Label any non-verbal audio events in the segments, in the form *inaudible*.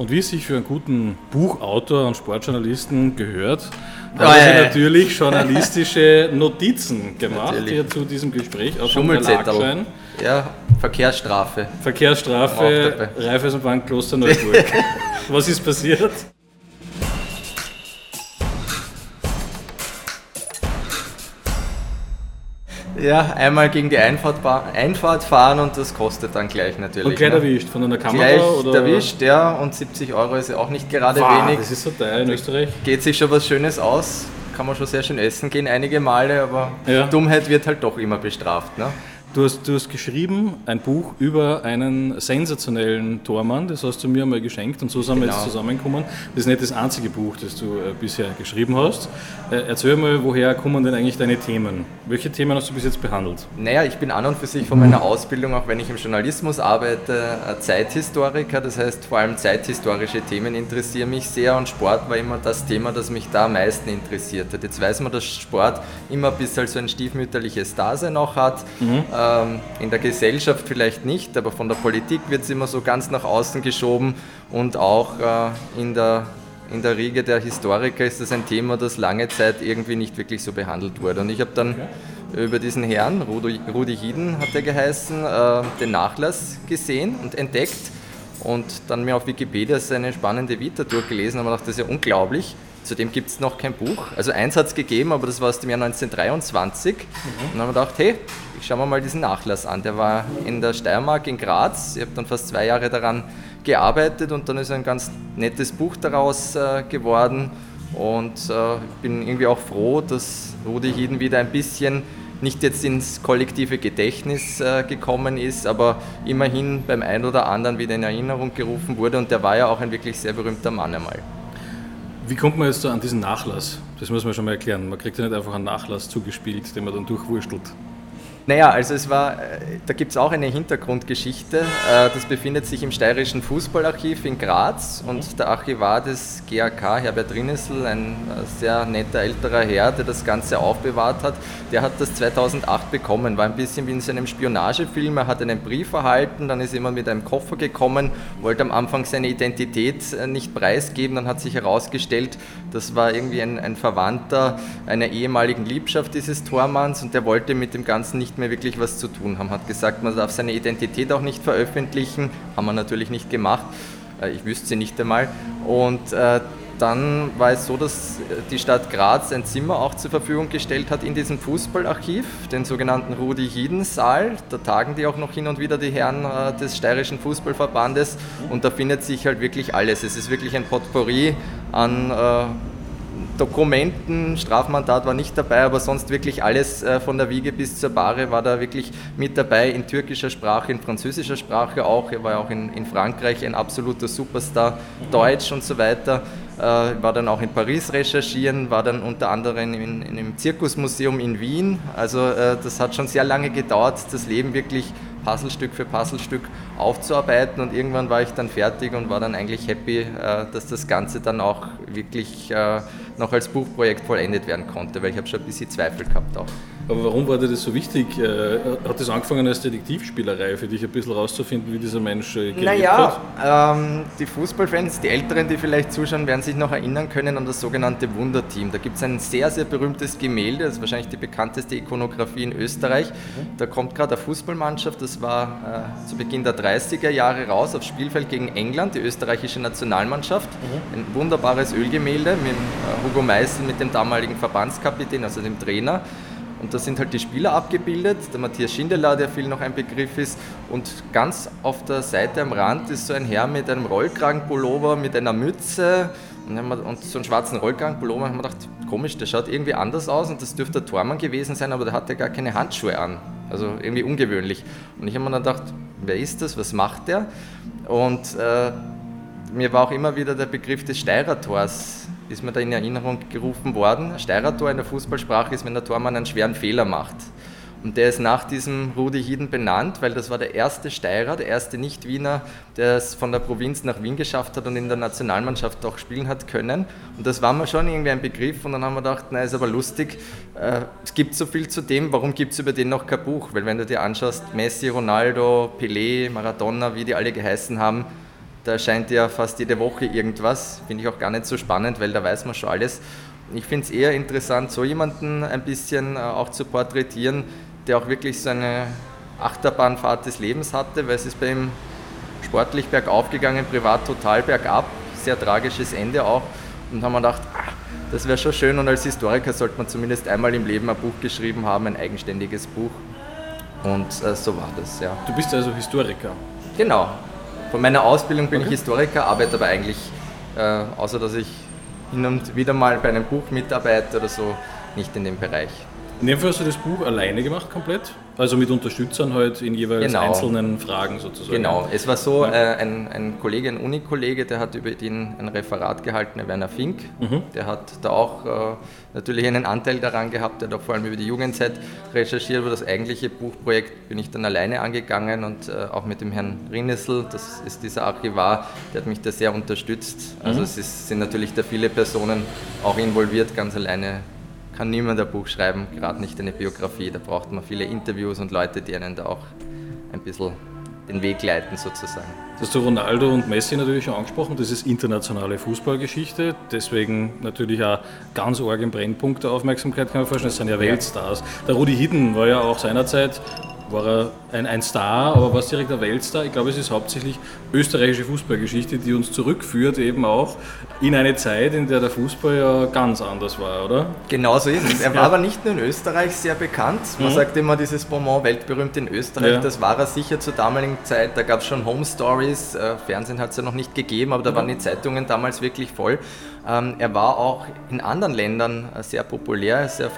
Und wie es sich für einen guten Buchautor und Sportjournalisten gehört, hat oh, er natürlich *laughs* journalistische Notizen gemacht natürlich. hier zu diesem Gespräch. Auf Schummelzettel. Ja, Verkehrsstrafe. Verkehrsstrafe, Raiffeisenbank Kloster *laughs* Neuburg. Was ist passiert? Ja, einmal gegen die Einfahrt, Einfahrt, fahren und das kostet dann gleich natürlich. Und gleich ne? erwischt von einer Kamera? Gleich oder? erwischt, ja, und 70 Euro ist ja auch nicht gerade wow, wenig. Das ist so teuer in Österreich. Geht sich schon was Schönes aus, kann man schon sehr schön essen gehen einige Male, aber ja. Dummheit wird halt doch immer bestraft. Ne? Du hast, du hast geschrieben ein Buch über einen sensationellen Tormann, das hast du mir einmal geschenkt und so sind wir jetzt genau. zusammengekommen. Das ist nicht das einzige Buch, das du äh, bisher geschrieben hast. Äh, erzähl mal, woher kommen denn eigentlich deine Themen? Welche Themen hast du bis jetzt behandelt? Naja, ich bin an und für sich von meiner Ausbildung, auch wenn ich im Journalismus arbeite, Zeithistoriker. Das heißt, vor allem zeithistorische Themen interessieren mich sehr und Sport war immer das Thema, das mich da am meisten interessiert hat. Jetzt weiß man, dass Sport immer ein bisschen so ein stiefmütterliches Dasein auch hat. Mhm in der Gesellschaft vielleicht nicht, aber von der Politik wird es immer so ganz nach außen geschoben und auch äh, in der in der Riege der Historiker ist das ein Thema, das lange Zeit irgendwie nicht wirklich so behandelt wurde. Und ich habe dann okay. über diesen Herrn, Rudi, Rudi Hieden hat er geheißen, äh, den Nachlass gesehen und entdeckt und dann mir auf Wikipedia seine spannende Vita durchgelesen und habe gedacht, das ist ja unglaublich. Zudem gibt es noch kein Buch. Also eins hat es gegeben, aber das war aus dem Jahr 1923. Mhm. Und dann haben wir gedacht, hey, ich schaue mir mal diesen Nachlass an. Der war in der Steiermark in Graz. Ich habe dann fast zwei Jahre daran gearbeitet und dann ist ein ganz nettes Buch daraus äh, geworden. Und äh, ich bin irgendwie auch froh, dass Rudi Hieden wieder ein bisschen nicht jetzt ins kollektive Gedächtnis äh, gekommen ist, aber immerhin beim einen oder anderen wieder in Erinnerung gerufen wurde. Und der war ja auch ein wirklich sehr berühmter Mann einmal. Wie kommt man jetzt an diesen Nachlass? Das muss man schon mal erklären. Man kriegt ja nicht einfach einen Nachlass zugespielt, den man dann durchwurstelt. Naja, also es war, äh, da gibt es auch eine Hintergrundgeschichte. Äh, das befindet sich im Steirischen Fußballarchiv in Graz und der Archivar des GAK, Herbert Rinnesl, ein äh, sehr netter älterer Herr, der das Ganze aufbewahrt hat, der hat das 2008 bekommen. War ein bisschen wie in seinem Spionagefilm. Er hat einen Brief erhalten, dann ist jemand mit einem Koffer gekommen, wollte am Anfang seine Identität nicht preisgeben, dann hat sich herausgestellt, das war irgendwie ein, ein Verwandter einer ehemaligen Liebschaft dieses Tormanns und der wollte mit dem Ganzen nicht mehr wirklich was zu tun haben. Hat gesagt, man darf seine Identität auch nicht veröffentlichen, haben wir natürlich nicht gemacht. Äh, ich wüsste sie nicht einmal. Und äh, dann war es so, dass die Stadt Graz ein Zimmer auch zur Verfügung gestellt hat in diesem Fußballarchiv, den sogenannten Rudi-Hieden-Saal. Da tagen die auch noch hin und wieder die Herren äh, des Steirischen Fußballverbandes und da findet sich halt wirklich alles. Es ist wirklich ein Potpourri an Dokumenten, Strafmandat war nicht dabei, aber sonst wirklich alles äh, von der Wiege bis zur Bahre war da wirklich mit dabei, in türkischer Sprache, in französischer Sprache auch. Er war auch in, in Frankreich ein absoluter Superstar, Deutsch und so weiter. Äh, war dann auch in Paris recherchieren, war dann unter anderem in, in einem Zirkusmuseum in Wien. Also äh, das hat schon sehr lange gedauert, das Leben wirklich Puzzlestück für Puzzlestück aufzuarbeiten und irgendwann war ich dann fertig und war dann eigentlich happy, dass das Ganze dann auch wirklich noch als Buchprojekt vollendet werden konnte, weil ich habe schon ein bisschen Zweifel gehabt auch. Aber warum war dir das so wichtig? Äh, hat das angefangen als Detektivspielerei für dich ein bisschen rauszufinden, wie dieser Mensch äh, gelebt naja, hat? Ähm, die Fußballfans, die Älteren, die vielleicht zuschauen, werden sich noch erinnern können an das sogenannte Wunderteam. Da gibt es ein sehr, sehr berühmtes Gemälde, das ist wahrscheinlich die bekannteste Ikonografie in Österreich. Mhm. Da kommt gerade eine Fußballmannschaft, das war äh, zu Beginn der 30er Jahre raus, aufs Spielfeld gegen England, die österreichische Nationalmannschaft. Mhm. Ein wunderbares Ölgemälde mit äh, Hugo Meissel, mit dem damaligen Verbandskapitän, also dem Trainer. Und da sind halt die Spieler abgebildet, der Matthias Schindler, der viel noch ein Begriff ist. Und ganz auf der Seite am Rand ist so ein Herr mit einem Rollkragenpullover, mit einer Mütze und so einem schwarzen Rollkragenpullover. Und ich habe gedacht, komisch, der schaut irgendwie anders aus und das dürfte der Tormann gewesen sein, aber der hat ja gar keine Handschuhe an. Also irgendwie ungewöhnlich. Und ich habe mir dann gedacht, wer ist das, was macht der? Und äh, mir war auch immer wieder der Begriff des Steirer-Tors ist mir da in Erinnerung gerufen worden. Steirer Tor in der Fußballsprache ist, wenn der Tormann einen schweren Fehler macht. Und der ist nach diesem Rudi Hieden benannt, weil das war der erste Steirer, der erste Nicht-Wiener, der es von der Provinz nach Wien geschafft hat und in der Nationalmannschaft auch spielen hat können. Und das war mir schon irgendwie ein Begriff und dann haben wir gedacht, na ist aber lustig, äh, es gibt so viel zu dem, warum gibt es über den noch kein Buch? Weil wenn du dir anschaust, Messi, Ronaldo, Pelé, Maradona, wie die alle geheißen haben, da erscheint ja fast jede Woche irgendwas. Finde ich auch gar nicht so spannend, weil da weiß man schon alles. Ich finde es eher interessant, so jemanden ein bisschen äh, auch zu porträtieren, der auch wirklich so eine Achterbahnfahrt des Lebens hatte, weil es ist bei ihm sportlich bergauf gegangen, privat total bergab. Sehr tragisches Ende auch. Und haben wir gedacht, ach, das wäre schon schön und als Historiker sollte man zumindest einmal im Leben ein Buch geschrieben haben, ein eigenständiges Buch. Und äh, so war das, ja. Du bist also Historiker? Genau. Von meiner Ausbildung bin okay. ich Historiker, arbeite aber eigentlich, äh, außer dass ich hin und wieder mal bei einem Buch mitarbeite oder so, nicht in dem Bereich. In dem Fall hast du das Buch alleine gemacht, komplett? Also mit Unterstützern halt in jeweils genau. einzelnen Fragen sozusagen. Genau, es war so, ja. äh, ein, ein Kollege, ein Unikollege, der hat über den ein Referat gehalten, der Werner Fink. Mhm. Der hat da auch äh, natürlich einen Anteil daran gehabt, der hat auch vor allem über die Jugendzeit recherchiert. Aber das eigentliche Buchprojekt bin ich dann alleine angegangen und äh, auch mit dem Herrn Rinnessel, das ist dieser Archivar, der hat mich da sehr unterstützt. Also mhm. es ist, sind natürlich da viele Personen auch involviert, ganz alleine kann niemand ein Buch schreiben, gerade nicht eine Biografie. Da braucht man viele Interviews und Leute, die einen da auch ein bisschen den Weg leiten sozusagen. Das hast du Ronaldo und Messi natürlich schon angesprochen, das ist internationale Fußballgeschichte, deswegen natürlich auch ganz arg im Brennpunkt der Aufmerksamkeit, kann man vorstellen, das sind ja Weltstars. Der Rudi Hidden war ja auch seinerzeit war er ein, ein Star, aber war es direkt ein Weltstar? Ich glaube, es ist hauptsächlich österreichische Fußballgeschichte, die uns zurückführt eben auch in eine Zeit, in der der Fußball ja ganz anders war, oder? Genau so ist es. Er war ja. aber nicht nur in Österreich sehr bekannt. Man mhm. sagt immer dieses Bonbon weltberühmt in Österreich. Ja. Das war er sicher zur damaligen Zeit. Da gab es schon Home Stories. Äh, Fernsehen hat es ja noch nicht gegeben, aber da mhm. waren die Zeitungen damals wirklich voll. Ähm, er war auch in anderen Ländern äh, sehr populär. Er ist ja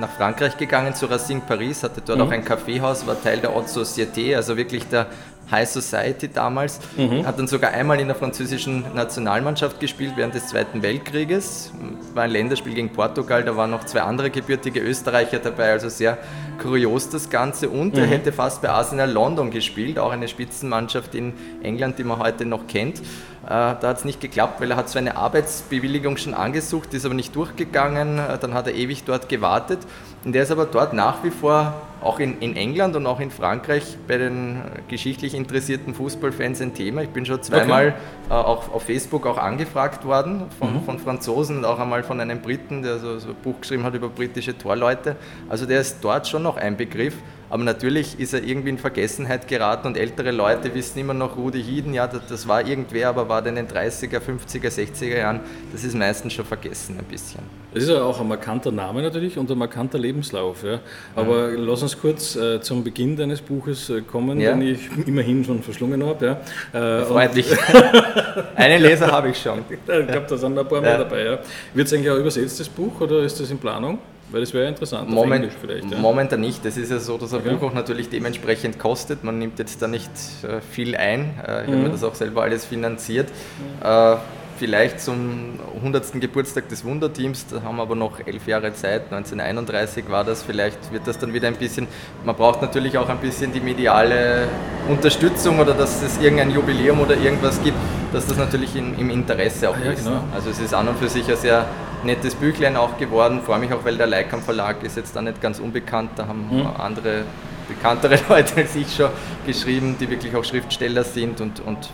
nach Frankreich gegangen zu Racing Paris, hatte dort mhm. auch ein Kaffeehaus, war Teil der Haute Société, also wirklich der High Society damals. Mhm. Hat dann sogar einmal in der französischen Nationalmannschaft gespielt während des Zweiten Weltkrieges. War ein Länderspiel gegen Portugal, da waren noch zwei andere gebürtige Österreicher dabei, also sehr kurios das Ganze. Und mhm. er hätte fast bei Arsenal London gespielt, auch eine Spitzenmannschaft in England, die man heute noch kennt. Äh, da hat es nicht geklappt, weil er hat so eine Arbeitsbewilligung schon angesucht, ist aber nicht durchgegangen. Äh, dann hat er ewig dort gewartet. Und er ist aber dort nach wie vor auch in, in England und auch in Frankreich bei den geschichtlich interessierten Fußballfans ein Thema. Ich bin schon zweimal okay. äh, auch auf Facebook auch angefragt worden von, mhm. von Franzosen und auch einmal von einem Briten, der so, so ein Buch geschrieben hat über britische Torleute. Also der ist dort schon noch ein Begriff. Aber natürlich ist er irgendwie in Vergessenheit geraten und ältere Leute wissen immer noch Rudi Hieden, ja, das, das war irgendwer, aber war in den 30er, 50er, 60er Jahren. Das ist meistens schon vergessen ein bisschen. Es ist ja auch ein markanter Name natürlich und ein markanter Lebenslauf. Ja. Aber mhm. lass uns kurz äh, zum Beginn deines Buches äh, kommen, ja. den ich immerhin schon verschlungen habe. Ja. Äh, Freut mich. *laughs* Einen Leser habe ich schon. ich glaube, da sind ein paar mehr dabei. Ja. Wird es eigentlich auch übersetzt, das Buch, oder ist das in Planung? Weil das wäre interessant. Moment, ja. Momentan nicht. Das ist ja so, dass ein okay. Buch auch natürlich dementsprechend kostet. Man nimmt jetzt da nicht äh, viel ein. Äh, ich mhm. habe mir das auch selber alles finanziert. Mhm. Äh, vielleicht zum 100. Geburtstag des Wunderteams, da haben wir aber noch elf Jahre Zeit, 1931 war das, vielleicht wird das dann wieder ein bisschen, man braucht natürlich auch ein bisschen die mediale Unterstützung oder dass es irgendein Jubiläum oder irgendwas gibt, dass das natürlich in, im Interesse auch ah, ja, ist. Genau. Also es ist an und für sich ein sehr nettes Büchlein auch geworden, freue mich auch, weil der Leikam Verlag ist jetzt da nicht ganz unbekannt, da haben mhm. andere bekanntere *laughs* Leute als ich schon geschrieben, die wirklich auch Schriftsteller sind und, und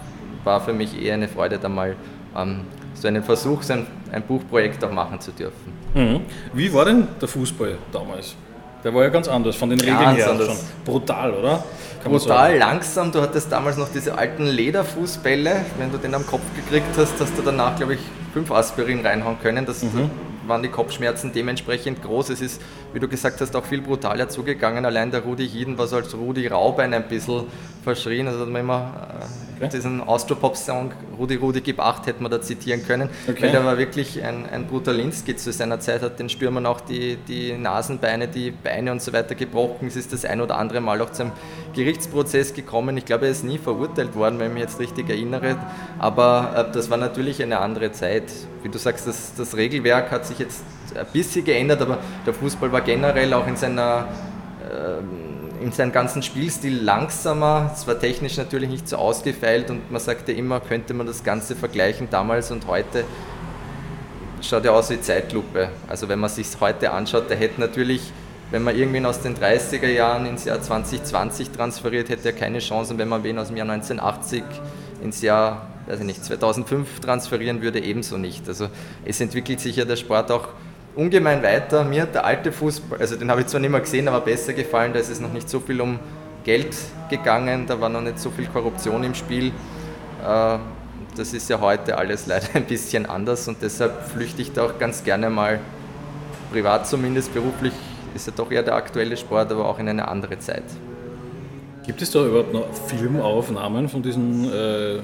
war für mich eher eine Freude, da mal ähm, so einen Versuch, so ein, ein, Buchprojekt auch machen zu dürfen. Mhm. Wie war denn der Fußball damals? Der war ja ganz anders, von den Regeln ganz her anders. schon. Brutal, oder? Kann Brutal, langsam. Du hattest damals noch diese alten Lederfußbälle. Wenn du den am Kopf gekriegt hast, hast du danach, glaube ich, fünf Aspirin reinhauen können. Das mhm. waren die Kopfschmerzen dementsprechend groß. Es ist, wie du gesagt hast, auch viel brutaler zugegangen. Allein der Rudi Hieden war so als Rudi Raubein ein bisschen verschrien. Also hat man immer äh, okay. diesen Austropop-Song Rudi Rudi gib acht hätte man da zitieren können, okay. weil der war wirklich ein, ein Brutalinski zu seiner Zeit, hat den Stürmern auch die, die Nasenbeine, die Beine und so weiter gebrochen. Es ist das ein oder andere Mal auch zum Gerichtsprozess gekommen. Ich glaube, er ist nie verurteilt worden, wenn ich mich jetzt richtig erinnere, aber äh, das war natürlich eine andere Zeit. Wie du sagst, das, das Regelwerk hat sich jetzt ein bisschen geändert, aber der Fußball war generell auch in seiner äh, in seinem ganzen Spielstil langsamer. Es war technisch natürlich nicht so ausgefeilt und man sagte immer, könnte man das Ganze vergleichen damals und heute. Schaut ja aus wie Zeitlupe. Also wenn man sich heute anschaut, der hätte natürlich, wenn man irgendwen aus den 30er Jahren ins Jahr 2020 transferiert, hätte er keine Chance. Und wenn man wen aus dem Jahr 1980 ins Jahr weiß ich nicht, 2005 transferieren würde, ebenso nicht. Also es entwickelt sich ja der Sport auch ungemein weiter. Mir hat der alte Fußball, also den habe ich zwar nicht mehr gesehen, aber besser gefallen, da ist es noch nicht so viel um Geld gegangen, da war noch nicht so viel Korruption im Spiel. Äh, das ist ja heute alles leider *laughs* ein bisschen anders und deshalb flüchte ich da auch ganz gerne mal privat zumindest, beruflich ist ja doch eher der aktuelle Sport, aber auch in eine andere Zeit. Gibt es da überhaupt noch Filmaufnahmen von diesen äh,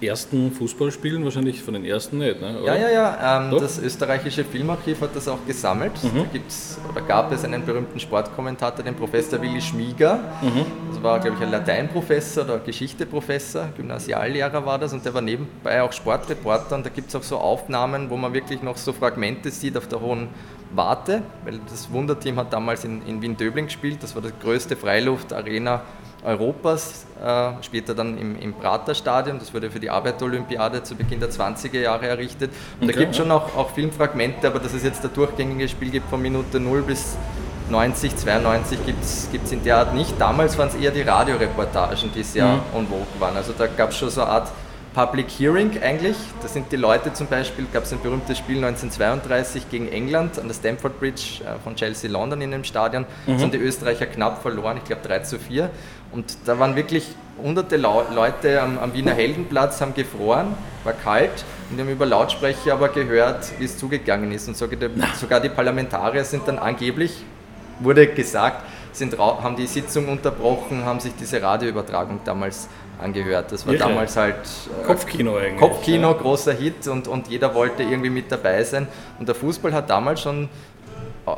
ersten Fußballspielen? Wahrscheinlich von den ersten nicht, ne? Ja, ja, ja. Ähm, das österreichische Filmarchiv hat das auch gesammelt. Mhm. Da gibt's, oder gab es einen berühmten Sportkommentator, den Professor Willi Schmieger. Mhm. Das war, glaube ich, ein Lateinprofessor oder Geschichteprofessor, Gymnasiallehrer war das und der war nebenbei auch Sportreporter und da gibt es auch so Aufnahmen, wo man wirklich noch so Fragmente sieht auf der hohen Warte, weil das Wunderteam hat damals in, in Wien-Döbling gespielt, das war die größte Freiluft-Arena Europas, äh, später dann im, im Praterstadion, das wurde für die Arbeiterolympiade zu Beginn der 20er Jahre errichtet. Und okay. da gibt es schon auch, auch Filmfragmente, aber dass es jetzt ein durchgängiges Spiel gibt von Minute 0 bis 90, 92 gibt es in der Art nicht. Damals waren es eher die Radioreportagen, die sehr mhm. en vogue waren. Also da gab es schon so eine Art Public Hearing eigentlich. Da sind die Leute zum Beispiel, gab es ein berühmtes Spiel 1932 gegen England an der Stamford Bridge äh, von Chelsea London in dem Stadion. Mhm. Haben die Österreicher knapp verloren, ich glaube 3 zu 4. Und da waren wirklich hunderte Leute am, am, Wiener Heldenplatz, haben gefroren, war kalt und haben über Lautsprecher aber gehört, wie es zugegangen ist. Und sogar die, sogar die Parlamentarier sind dann angeblich, wurde gesagt, sind, haben die Sitzung unterbrochen, haben sich diese Radioübertragung damals angehört. Das war Irre. damals halt äh, Kopfkino eigentlich. Kopfkino, ja. großer Hit und, und jeder wollte irgendwie mit dabei sein. Und der Fußball hat damals schon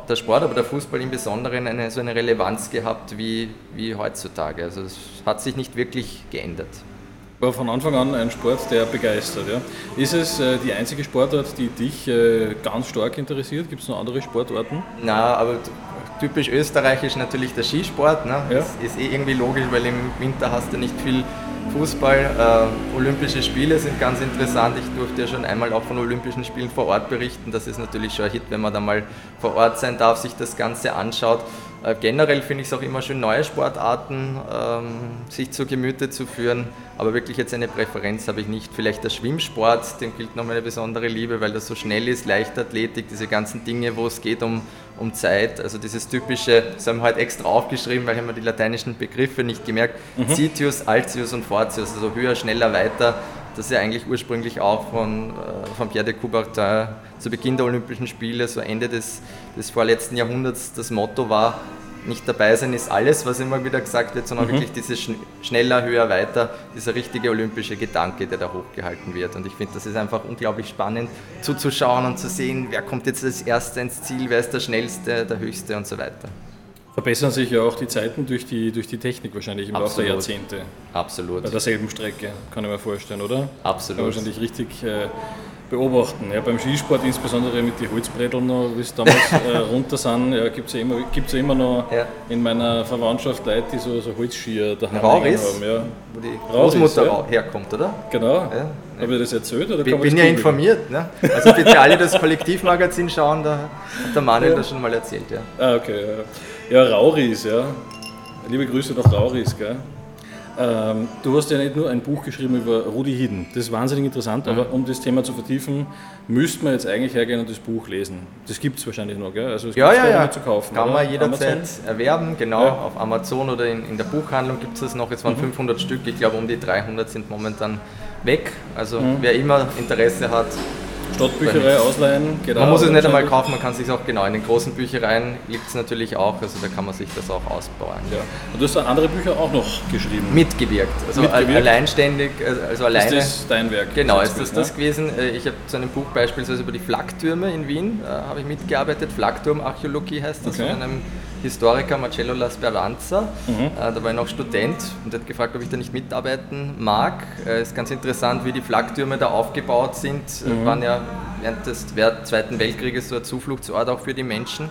der Sport, aber der Fußball im Besonderen eine, so eine Relevanz gehabt wie, wie heutzutage. Also es hat sich nicht wirklich geändert. War von Anfang an ein Sport, der begeistert. Ja. Ist es äh, die einzige Sportart, die dich äh, ganz stark interessiert? Gibt es noch andere Sportarten? Na, aber typisch österreichisch natürlich der Skisport. Ne? Ja. Das ist eh irgendwie logisch, weil im Winter hast du nicht viel Fußball. Äh, Olympische Spiele sind ganz interessant. Ich durfte ja schon einmal auch von Olympischen Spielen vor Ort berichten. Das ist natürlich schon ein Hit, wenn man da mal vor Ort sein darf, sich das Ganze anschaut. Äh, generell finde ich es auch immer schön, neue Sportarten ähm, sich zu Gemüte zu führen. Aber wirklich jetzt eine Präferenz habe ich nicht. Vielleicht der Schwimmsport, dem gilt noch meine besondere Liebe, weil das so schnell ist, Leichtathletik, diese ganzen Dinge, wo es geht um, um Zeit. Also dieses typische, das haben wir heute extra aufgeschrieben, weil ich mir die lateinischen Begriffe nicht gemerkt. Mhm. Citius, Altius und Fortius, also höher, schneller, weiter. Das ist ja eigentlich ursprünglich auch von, äh, von Pierre de Coubertin zu Beginn der Olympischen Spiele, so Ende des, des vorletzten Jahrhunderts, das Motto war, nicht dabei sein ist alles, was immer wieder gesagt wird, sondern mhm. wirklich dieses schneller, höher, weiter, dieser richtige olympische Gedanke, der da hochgehalten wird. Und ich finde, das ist einfach unglaublich spannend zuzuschauen und zu sehen, wer kommt jetzt als Erster ins Ziel, wer ist der Schnellste, der Höchste und so weiter. Verbessern sich ja auch die Zeiten durch die, durch die Technik wahrscheinlich im Laufe der Jahrzehnte. Absolut. Bei derselben Strecke, kann ich mir vorstellen, oder? Absolut. wahrscheinlich richtig äh, beobachten. Ja, beim Skisport, insbesondere mit den Holzbretteln, wie es damals *laughs* äh, runter sind, ja, gibt es ja, immer, ja immer noch ja. in meiner Verwandtschaft Leute, die so, so Holzskier daheim Rauris, haben. Ja. Wo die Großmutter ja. herkommt, oder? Genau. Ja. Habe ich das erzählt? Oder bin bin ja informiert. Ne? Also bitte alle das Kollektivmagazin schauen, da hat der Manuel das schon mal erzählt. Ja, ah, okay. Ja, Rauris, ja. Liebe Grüße nach Rauris, gell? Ähm, du hast ja nicht nur ein Buch geschrieben über Rudi Hidden. Das ist wahnsinnig interessant, aber um das Thema zu vertiefen, müsste man jetzt eigentlich hergehen und das Buch lesen. Das gibt es wahrscheinlich noch, gell? Also es ja, ja, ja. zu kaufen. Kann oder? man jederzeit Amazon? erwerben, genau. Ja. Auf Amazon oder in, in der Buchhandlung gibt es das noch. Es waren mhm. 500 Stück, ich glaube um die 300 sind momentan weg. Also mhm. wer immer Interesse hat, Stadtbücherei ausleihen. Geht man muss es nicht einmal kaufen, man kann es sich auch genau in den großen Büchereien liegt es natürlich auch, also da kann man sich das auch ausbauen. Ja. Und du hast andere Bücher auch noch geschrieben? Mitgewirkt, also Mitgewirkt. alleinständig, also alleine. Ist das dein Werk? Genau, ist das das gewesen. Äh, ich habe zu einem Buch beispielsweise über die Flaktürme in Wien äh, habe ich mitgearbeitet. Flakturmarchäologie heißt das okay. von einem Historiker Marcello La Speranza. Mhm. Äh, da war ich noch Student und hat gefragt, ob ich da nicht mitarbeiten mag. Es äh, ist ganz interessant, wie die Flaktürme da aufgebaut sind. Äh, mhm. Waren ja während des Zweiten Weltkrieges so ein Zufluchtsort auch für die Menschen.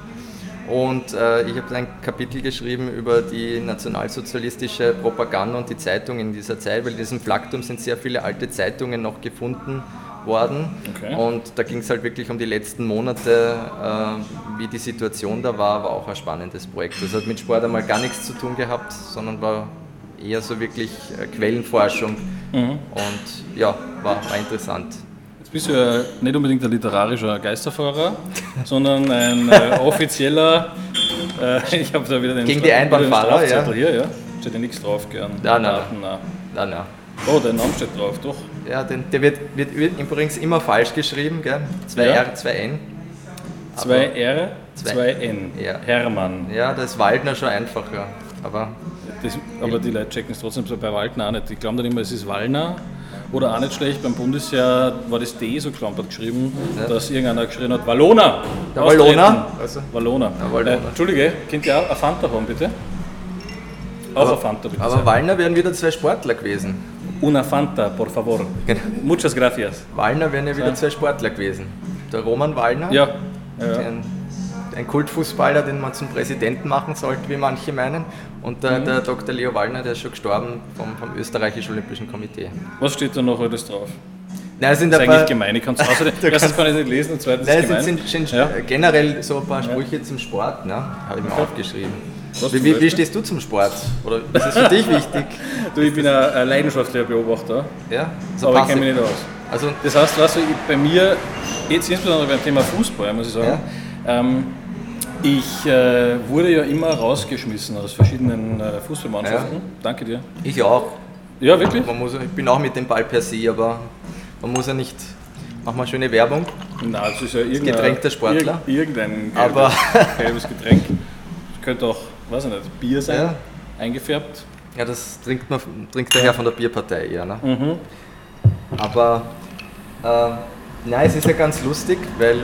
Und äh, ich habe ein Kapitel geschrieben über die nationalsozialistische Propaganda und die Zeitung in dieser Zeit, weil in diesem Flakturm sind sehr viele alte Zeitungen noch gefunden worden. Okay. Und da ging es halt wirklich um die letzten Monate, äh, wie die Situation da war, war auch ein spannendes Projekt. Das hat mit Sport einmal gar nichts zu tun gehabt, sondern war eher so wirklich äh, Quellenforschung. Mhm. Und ja, war, war interessant. Jetzt bist du ja nicht unbedingt ein literarischer Geisterfahrer, *laughs* sondern ein äh, offizieller, äh, *laughs* ich habe da wieder den Gegen die Einbahnfahrer, ja. hier, ja. Steht ja nichts drauf gern. Nein, nein. nein. nein. Oh, dein Name steht drauf, doch. Ja, den, der wird, wird, wird, übrigens immer falsch geschrieben, gell? 2 ja. R, 2 N. 2 R, 2 N. Ja. Hermann. Ja, das ist Waldner schon einfacher. Aber, das, aber die Leute checken es trotzdem bei Waldner auch nicht. Die glauben dann immer, es ist Wallner. Oder auch nicht schlecht, beim Bundesjahr war das D so klampert geschrieben, ja. dass irgendeiner geschrien hat, Wallona! Der Wallona? Also, Wallona. Äh, Entschuldige, könnt ihr auch eine Fanta haben, bitte? Auch aber, eine Fanta, bitte. Aber Wallner wären wieder zwei Sportler gewesen. Una Fanta, por favor. Genau. Muchas gracias. Wallner wären ja wieder zwei Sportler gewesen. Der Roman Wallner, ja. ja. Ein, ein, Kultfußballer, den man zum Präsidenten machen sollte, wie manche meinen. Und der, mhm. der Dr. Leo Wallner, der ist schon gestorben vom, vom österreichischen Olympischen Komitee. Was steht da noch alles drauf? Nein, sind das ist eigentlich gemein, ich kann es *laughs* außerdem, erstens kann ich nicht lesen und zweitens Nein, es sind, sind, ja. generell so ein paar Sprüche ja. zum Sport, ne? habe ich mir okay. aufgeschrieben. Wie, wie, wie, stehst du zum Sport? Oder ist es für *laughs* dich wichtig? du, ich bin ein, leidenschaftlicher Beobachter. Ja? So aber passiv. ich kenne mich nicht aus. Also, das heißt, weißt du, bei mir, jetzt insbesondere beim Thema Fußball, muss ich sagen, ja? ähm, ich äh, wurde ja immer rausgeschmissen aus verschiedenen äh, Fußballmannschaften. Ja. Danke dir. Ich auch. Ja, wirklich? Man muss, ich bin auch mit dem Ball per se, aber man muss ja nicht. Mach mal schöne Werbung. Nein, das ist ja irgendein Getränk der Sportler. Irgendein gelbes, aber gelbes Getränk. *laughs* Das könnte auch weiß ich nicht, Bier sein, ja. eingefärbt. Ja, das trinkt, man, trinkt der Herr von der Bierpartei eher. Ne? Mhm. Aber äh, nein, es ist ja ganz lustig, weil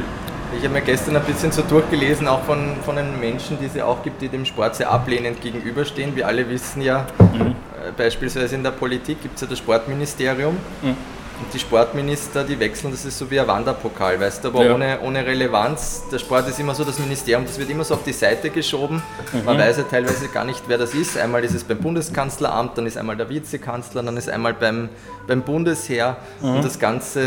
ich habe mir gestern ein bisschen so durchgelesen, auch von, von den Menschen, die es ja auch gibt, die dem Sport sehr ablehnend gegenüberstehen. Wir alle wissen ja, mhm. äh, beispielsweise in der Politik gibt es ja das Sportministerium. Mhm. Und die Sportminister, die wechseln, das ist so wie ein Wanderpokal, weißt du, aber ja. ohne, ohne Relevanz. Der Sport ist immer so, das Ministerium, das wird immer so auf die Seite geschoben. Mhm. Man weiß ja teilweise gar nicht, wer das ist. Einmal ist es beim Bundeskanzleramt, dann ist einmal der Vizekanzler, dann ist einmal beim, beim Bundesheer. Mhm. Und das Ganze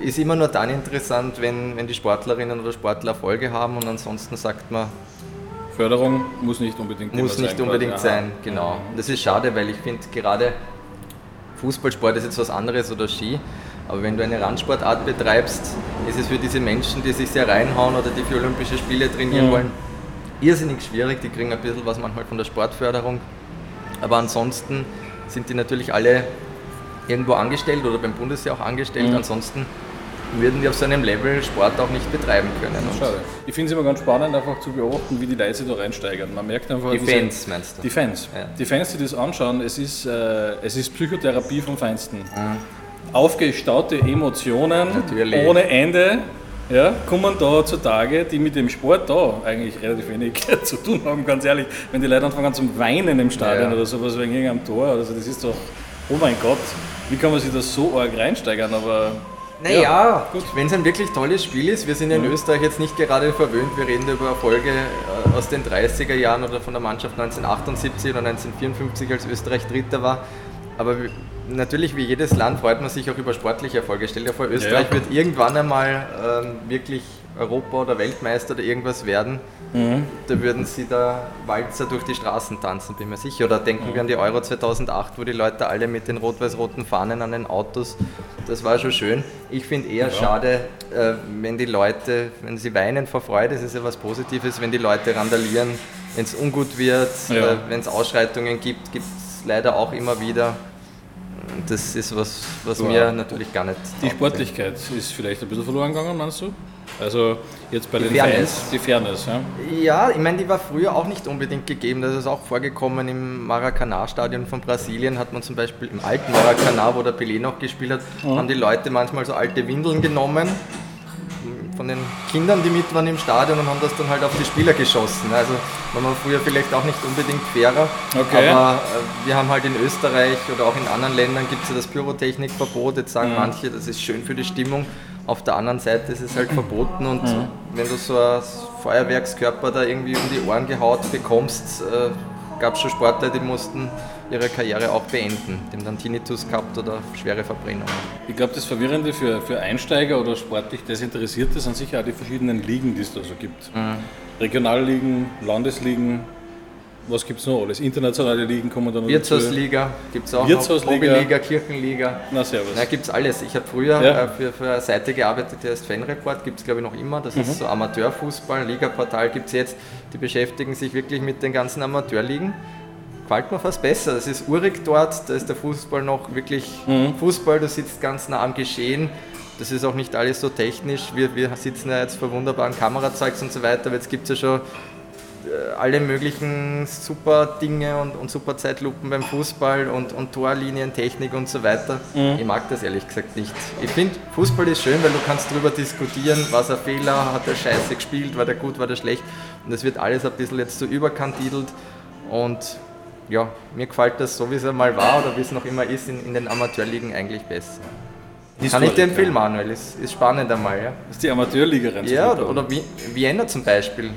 äh, ist immer nur dann interessant, wenn, wenn die Sportlerinnen oder Sportler Erfolge haben und ansonsten sagt man, Förderung muss nicht unbedingt muss nicht sein, unbedingt sein, genau. Und das ist schade, weil ich finde gerade Fußballsport ist jetzt was anderes oder Ski, aber wenn du eine Randsportart betreibst, ist es für diese Menschen, die sich sehr reinhauen oder die für Olympische Spiele trainieren mhm. wollen, irrsinnig schwierig. Die kriegen ein bisschen was manchmal von der Sportförderung. Aber ansonsten sind die natürlich alle irgendwo angestellt oder beim Bundesheer auch angestellt. Mhm. Ansonsten würden die auf so einem Level Sport auch nicht betreiben können. Schade. Ich finde es immer ganz spannend, einfach zu beobachten, wie die Leute da reinsteigern. Man merkt einfach. Die Fans meinst du? Die Fans. Ja. Die Fans, die das anschauen, es ist, äh, es ist Psychotherapie vom Feinsten. Mhm. Aufgestaute Emotionen Natürlich. ohne Ende. Ja, kommen da zutage, die mit dem Sport da eigentlich relativ wenig *laughs* zu tun haben, ganz ehrlich. Wenn die Leute anfangen zum Weinen im Stadion ja. oder sowas wegen irgendeinem Tor, also das ist doch, oh mein Gott, wie kann man sich da so arg reinsteigern, aber naja, ja, wenn es ein wirklich tolles Spiel ist, wir sind in Österreich jetzt nicht gerade verwöhnt, wir reden über Erfolge äh, aus den 30er Jahren oder von der Mannschaft 1978 oder 1954, als Österreich Dritter war. Aber natürlich, wie jedes Land, freut man sich auch über sportliche Erfolge. Stell dir vor, Österreich ja. wird irgendwann einmal ähm, wirklich Europa- oder Weltmeister oder irgendwas werden. Mhm. Da würden sie da Walzer durch die Straßen tanzen, bin mir sicher. Oder denken mhm. wir an die Euro 2008, wo die Leute alle mit den rot-weiß-roten Fahnen an den Autos, das war schon schön. Ich finde eher ja. schade, äh, wenn die Leute, wenn sie weinen vor Freude, das ist ja was Positives, wenn die Leute randalieren, wenn es ungut wird, ja. äh, wenn es Ausschreitungen gibt, gibt es leider auch immer wieder. Das ist was, was mir natürlich gar nicht. Die Sportlichkeit ist vielleicht ein bisschen verloren gegangen, meinst du? Also jetzt bei die den Fairness. Fans, die Fairness. Ja, ja ich meine, die war früher auch nicht unbedingt gegeben. Das ist auch vorgekommen im Maracanã-Stadion von Brasilien, hat man zum Beispiel im alten Maracanã, wo der Pelé noch gespielt hat, mhm. haben die Leute manchmal so alte Windeln genommen von den Kindern, die mit waren im Stadion und haben das dann halt auf die Spieler geschossen. Also war man früher vielleicht auch nicht unbedingt fairer, okay. aber äh, wir haben halt in Österreich oder auch in anderen Ländern gibt es ja das Pyrotechnikverbot. Jetzt sagen mhm. manche, das ist schön für die Stimmung. Auf der anderen Seite ist es halt verboten und mhm. wenn du so ein Feuerwerkskörper da irgendwie um die Ohren gehaut bekommst, äh, gab es schon Sportler, die mussten ihre Karriere auch beenden, dem dann Tinnitus gehabt oder schwere Verbrennungen. Ich glaube, das Verwirrende für, für Einsteiger oder sportlich Desinteressierte sind sicher auch die verschiedenen Ligen, die es da so gibt. Mhm. Regionalligen, Landesligen, was gibt es noch alles? Internationale Ligen kommen dann noch Wirtshausliga gibt es auch Wirtshausliga. noch, Liga, Kirchenliga. Na, servus. Da gibt es alles. Ich habe früher Ja. äh, für, für eine Seite gearbeitet, die heißt Fanreport, gibt es glaube ich noch immer. Das Mhm. ist so Amateurfußball, Ligaportal gibt es jetzt. Die beschäftigen sich wirklich mit den ganzen Amateurligen. Gefällt mir fast besser. Das ist urig dort, da ist der Fußball noch wirklich Mhm. Fußball, du sitzt ganz nah am Geschehen. Das ist auch nicht alles so technisch. Wir, wir sitzen ja jetzt vor wunderbaren Kamerazeugs und so weiter, aber jetzt gibt es ja schon alle möglichen super Dinge und, und super Zeitlupen beim Fußball und, und Torlinien, Technik und so weiter. Ich mag das ehrlich gesagt nicht. Ich finde, Fußball ist schön, weil du kannst darüber diskutieren, was ein Fehler, hat er scheiße gespielt, war der gut, war der schlecht. Und das wird alles ein bisschen jetzt so überkantidelt und ja, mir gefällt das so, wie es einmal war oder wie es noch immer ist, in, in den Amateurligen eigentlich besser. Kann ich dir empfehlen, Manuel, ist, ist spannend einmal, ja. Das ist die Amateurliga. Ja, oder, oder Wie- Vienna zum Beispiel.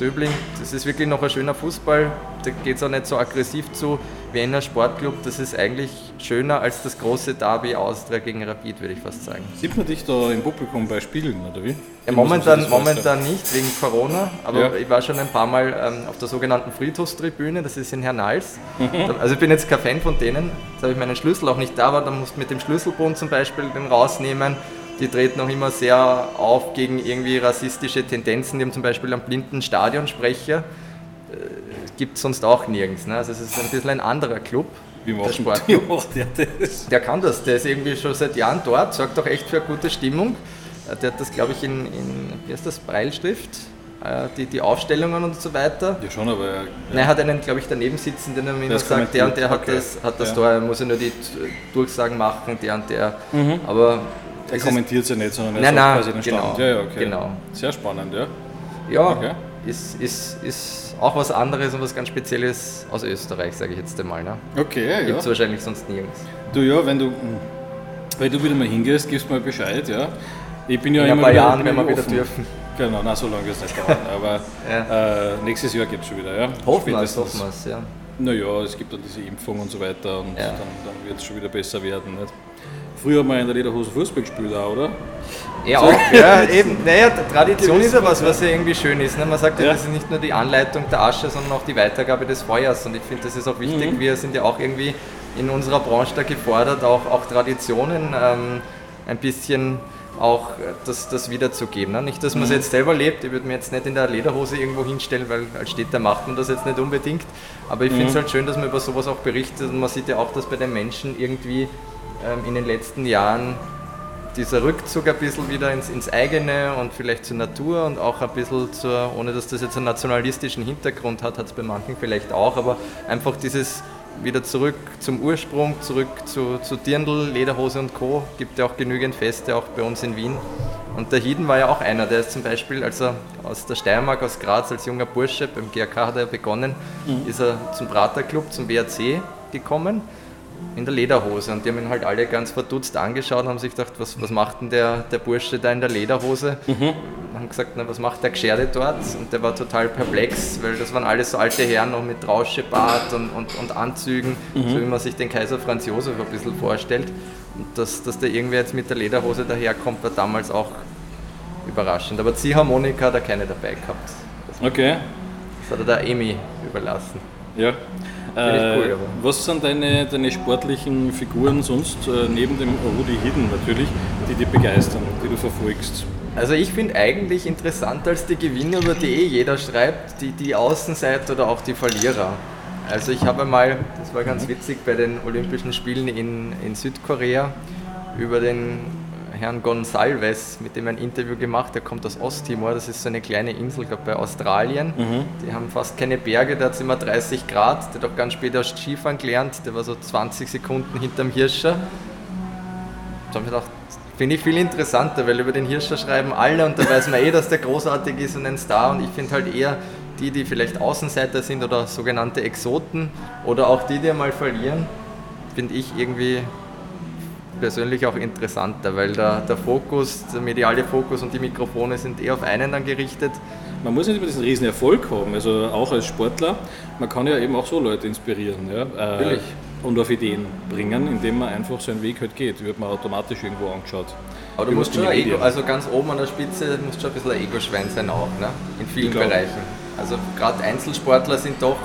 Döbling, das ist wirklich noch ein schöner Fußball. Da geht es auch nicht so aggressiv zu. Vienna Sportclub, das ist eigentlich schöner als das große Derby Austria gegen Rapid, würde ich fast sagen. Sieht man dich da im Publikum bei Spielen, oder wie? Ja, momentan, momentan nicht, wegen Corona, aber Ja. ich war schon ein paar Mal ähm, auf der sogenannten Friedhofstribüne, das ist in Hernals. Da- Also ich bin jetzt kein Fan von denen, jetzt habe ich meinen Schlüssel auch nicht da, aber da musst du mit dem Schlüsselbund zum Beispiel den rausnehmen. Die treten auch immer sehr auf gegen irgendwie rassistische Tendenzen. Die haben zum Beispiel einen blinden Stadionsprecher. Äh, Gibt es sonst auch nirgends. Ne? Also es ist ein bisschen ein anderer Club. Wie der macht, Sportclub. wie macht der das? *laughs* Der kann das, der ist irgendwie schon seit Jahren dort, sorgt auch echt für eine gute Stimmung. Äh, Der hat das, glaube ich, in, in wie heißt das, Breilschrift, äh, die, die Aufstellungen und so weiter. Ja, schon, aber. Ja. Nein, er hat einen, glaube ich, daneben sitzen, der ihm immer Das sagt, der und der hat kommentiert, das, hat das ja. da, er muss ja nur die Durchsagen machen, der und der. Aber Er es ist, kommentiert ja nicht, sondern er Nein, sagt nein, quasi den Stand. genau, Ja, ja, okay. genau. Sehr spannend, ja. ja, Okay. Ist, ist, ist auch was anderes und was ganz Spezielles aus Österreich, sage ich jetzt einmal. Ne? Okay, ja. Gibt es wahrscheinlich sonst nirgends. Du, ja, wenn du, wenn du wieder mal hingehst, gibst mal Bescheid, ja. Ich bin ja In ein immer paar wieder, Jahren, wenn wir wieder dürfen. Genau, na, so lange wird es nicht dauern. *laughs* Aber äh, nächstes Jahr geht es schon wieder, ja. Hoffen wir es, hoffen wir es, ja. Naja, es gibt dann diese Impfung und so weiter und Ja. dann, dann wird es schon wieder besser werden. Nicht? Früher hat man in der Lederhose Fußball gespielt auch, oder? Ja, auch, ja, eben. Naja, Tradition ist ja was, was ja irgendwie schön ist. Ne? Man sagt ja, Ja. das ist nicht nur die Anleitung der Asche, sondern auch die Weitergabe des Feuers. Und ich finde, das ist auch wichtig. Wir sind ja auch irgendwie in unserer Branche da gefordert, auch, auch Traditionen ähm, ein bisschen auch das, das wiederzugeben. Ne? Nicht, dass man es jetzt selber lebt. Ich würde mir jetzt nicht in der Lederhose irgendwo hinstellen, weil als Städter macht man das jetzt nicht unbedingt. Aber ich finde es halt schön, dass man über sowas auch berichtet. Und man sieht ja auch, dass bei den Menschen irgendwie ähm, in den letzten Jahren dieser Rückzug ein bisschen wieder ins, ins eigene und vielleicht zur Natur und auch ein bisschen zur, ohne dass das jetzt einen nationalistischen Hintergrund hat, hat es bei manchen vielleicht auch, aber einfach dieses wieder zurück zum Ursprung, zurück zu, zu Dirndl, Lederhose und Co. Gibt ja auch genügend Feste, auch bei uns in Wien. Und der Hieden war ja auch einer, der ist zum Beispiel, als er aus der Steiermark, aus Graz, als junger Bursche, beim GRK hat er begonnen, ist er zum Praterclub, zum WRC gekommen in der Lederhose und die haben ihn halt alle ganz verdutzt angeschaut und haben sich gedacht, was, was macht denn der, der Bursche da in der Lederhose? Und haben gesagt, na, was macht der Gescherde dort? Und der war total perplex, weil das waren alles so alte Herren noch mit Rauschebart und, und, und Anzügen, so wie man sich den Kaiser Franz Josef ein bisschen vorstellt. Und dass, dass der irgendwer jetzt mit der Lederhose daherkommt, war damals auch überraschend. Aber Ziehharmonika hat er keine dabei gehabt. Okay. Das hat er der Emi überlassen. Ja. ich Äh, cool, was sind deine, deine sportlichen Figuren sonst, äh, neben dem Rudi Hidden natürlich, die dich begeistern, die du verfolgst? Also ich finde eigentlich interessanter als die Gewinner, über die eh jeder schreibt, die, die Außenseiter oder auch die Verlierer. Also ich habe mal, das war ganz witzig, bei den Olympischen Spielen in, in Südkorea über den Herrn Gonsalves, mit dem ein Interview gemacht, der kommt aus Osttimor, das ist so eine kleine Insel, glaube bei Australien. Die haben fast keine Berge, da hat es immer 30 Grad, der hat auch ganz spät erst Skifahren gelernt, der war so 20 Sekunden hinterm Hirscher. Da habe ich gedacht, finde ich viel interessanter, weil über den Hirscher schreiben alle und da weiß man eh, dass der großartig ist und ein Star und ich finde halt eher die, die vielleicht Außenseiter sind oder sogenannte Exoten oder auch die, die einmal verlieren, finde ich irgendwie persönlich auch interessanter, weil der, der Fokus, der mediale Fokus und die Mikrofone sind eher auf einen dann gerichtet. Man muss nicht immer diesen riesen Erfolg haben, also auch als Sportler, man kann ja eben auch so Leute inspirieren ja? äh, und auf Ideen bringen, indem man einfach seinen Weg halt geht, wird man automatisch irgendwo angeschaut. Aber du Über musst schon, ein Ego, also ganz oben an der Spitze, musst schon ein bisschen ein Ego-Schwein sein auch, ne? in vielen. Bereichen. Also gerade Einzelsportler sind doch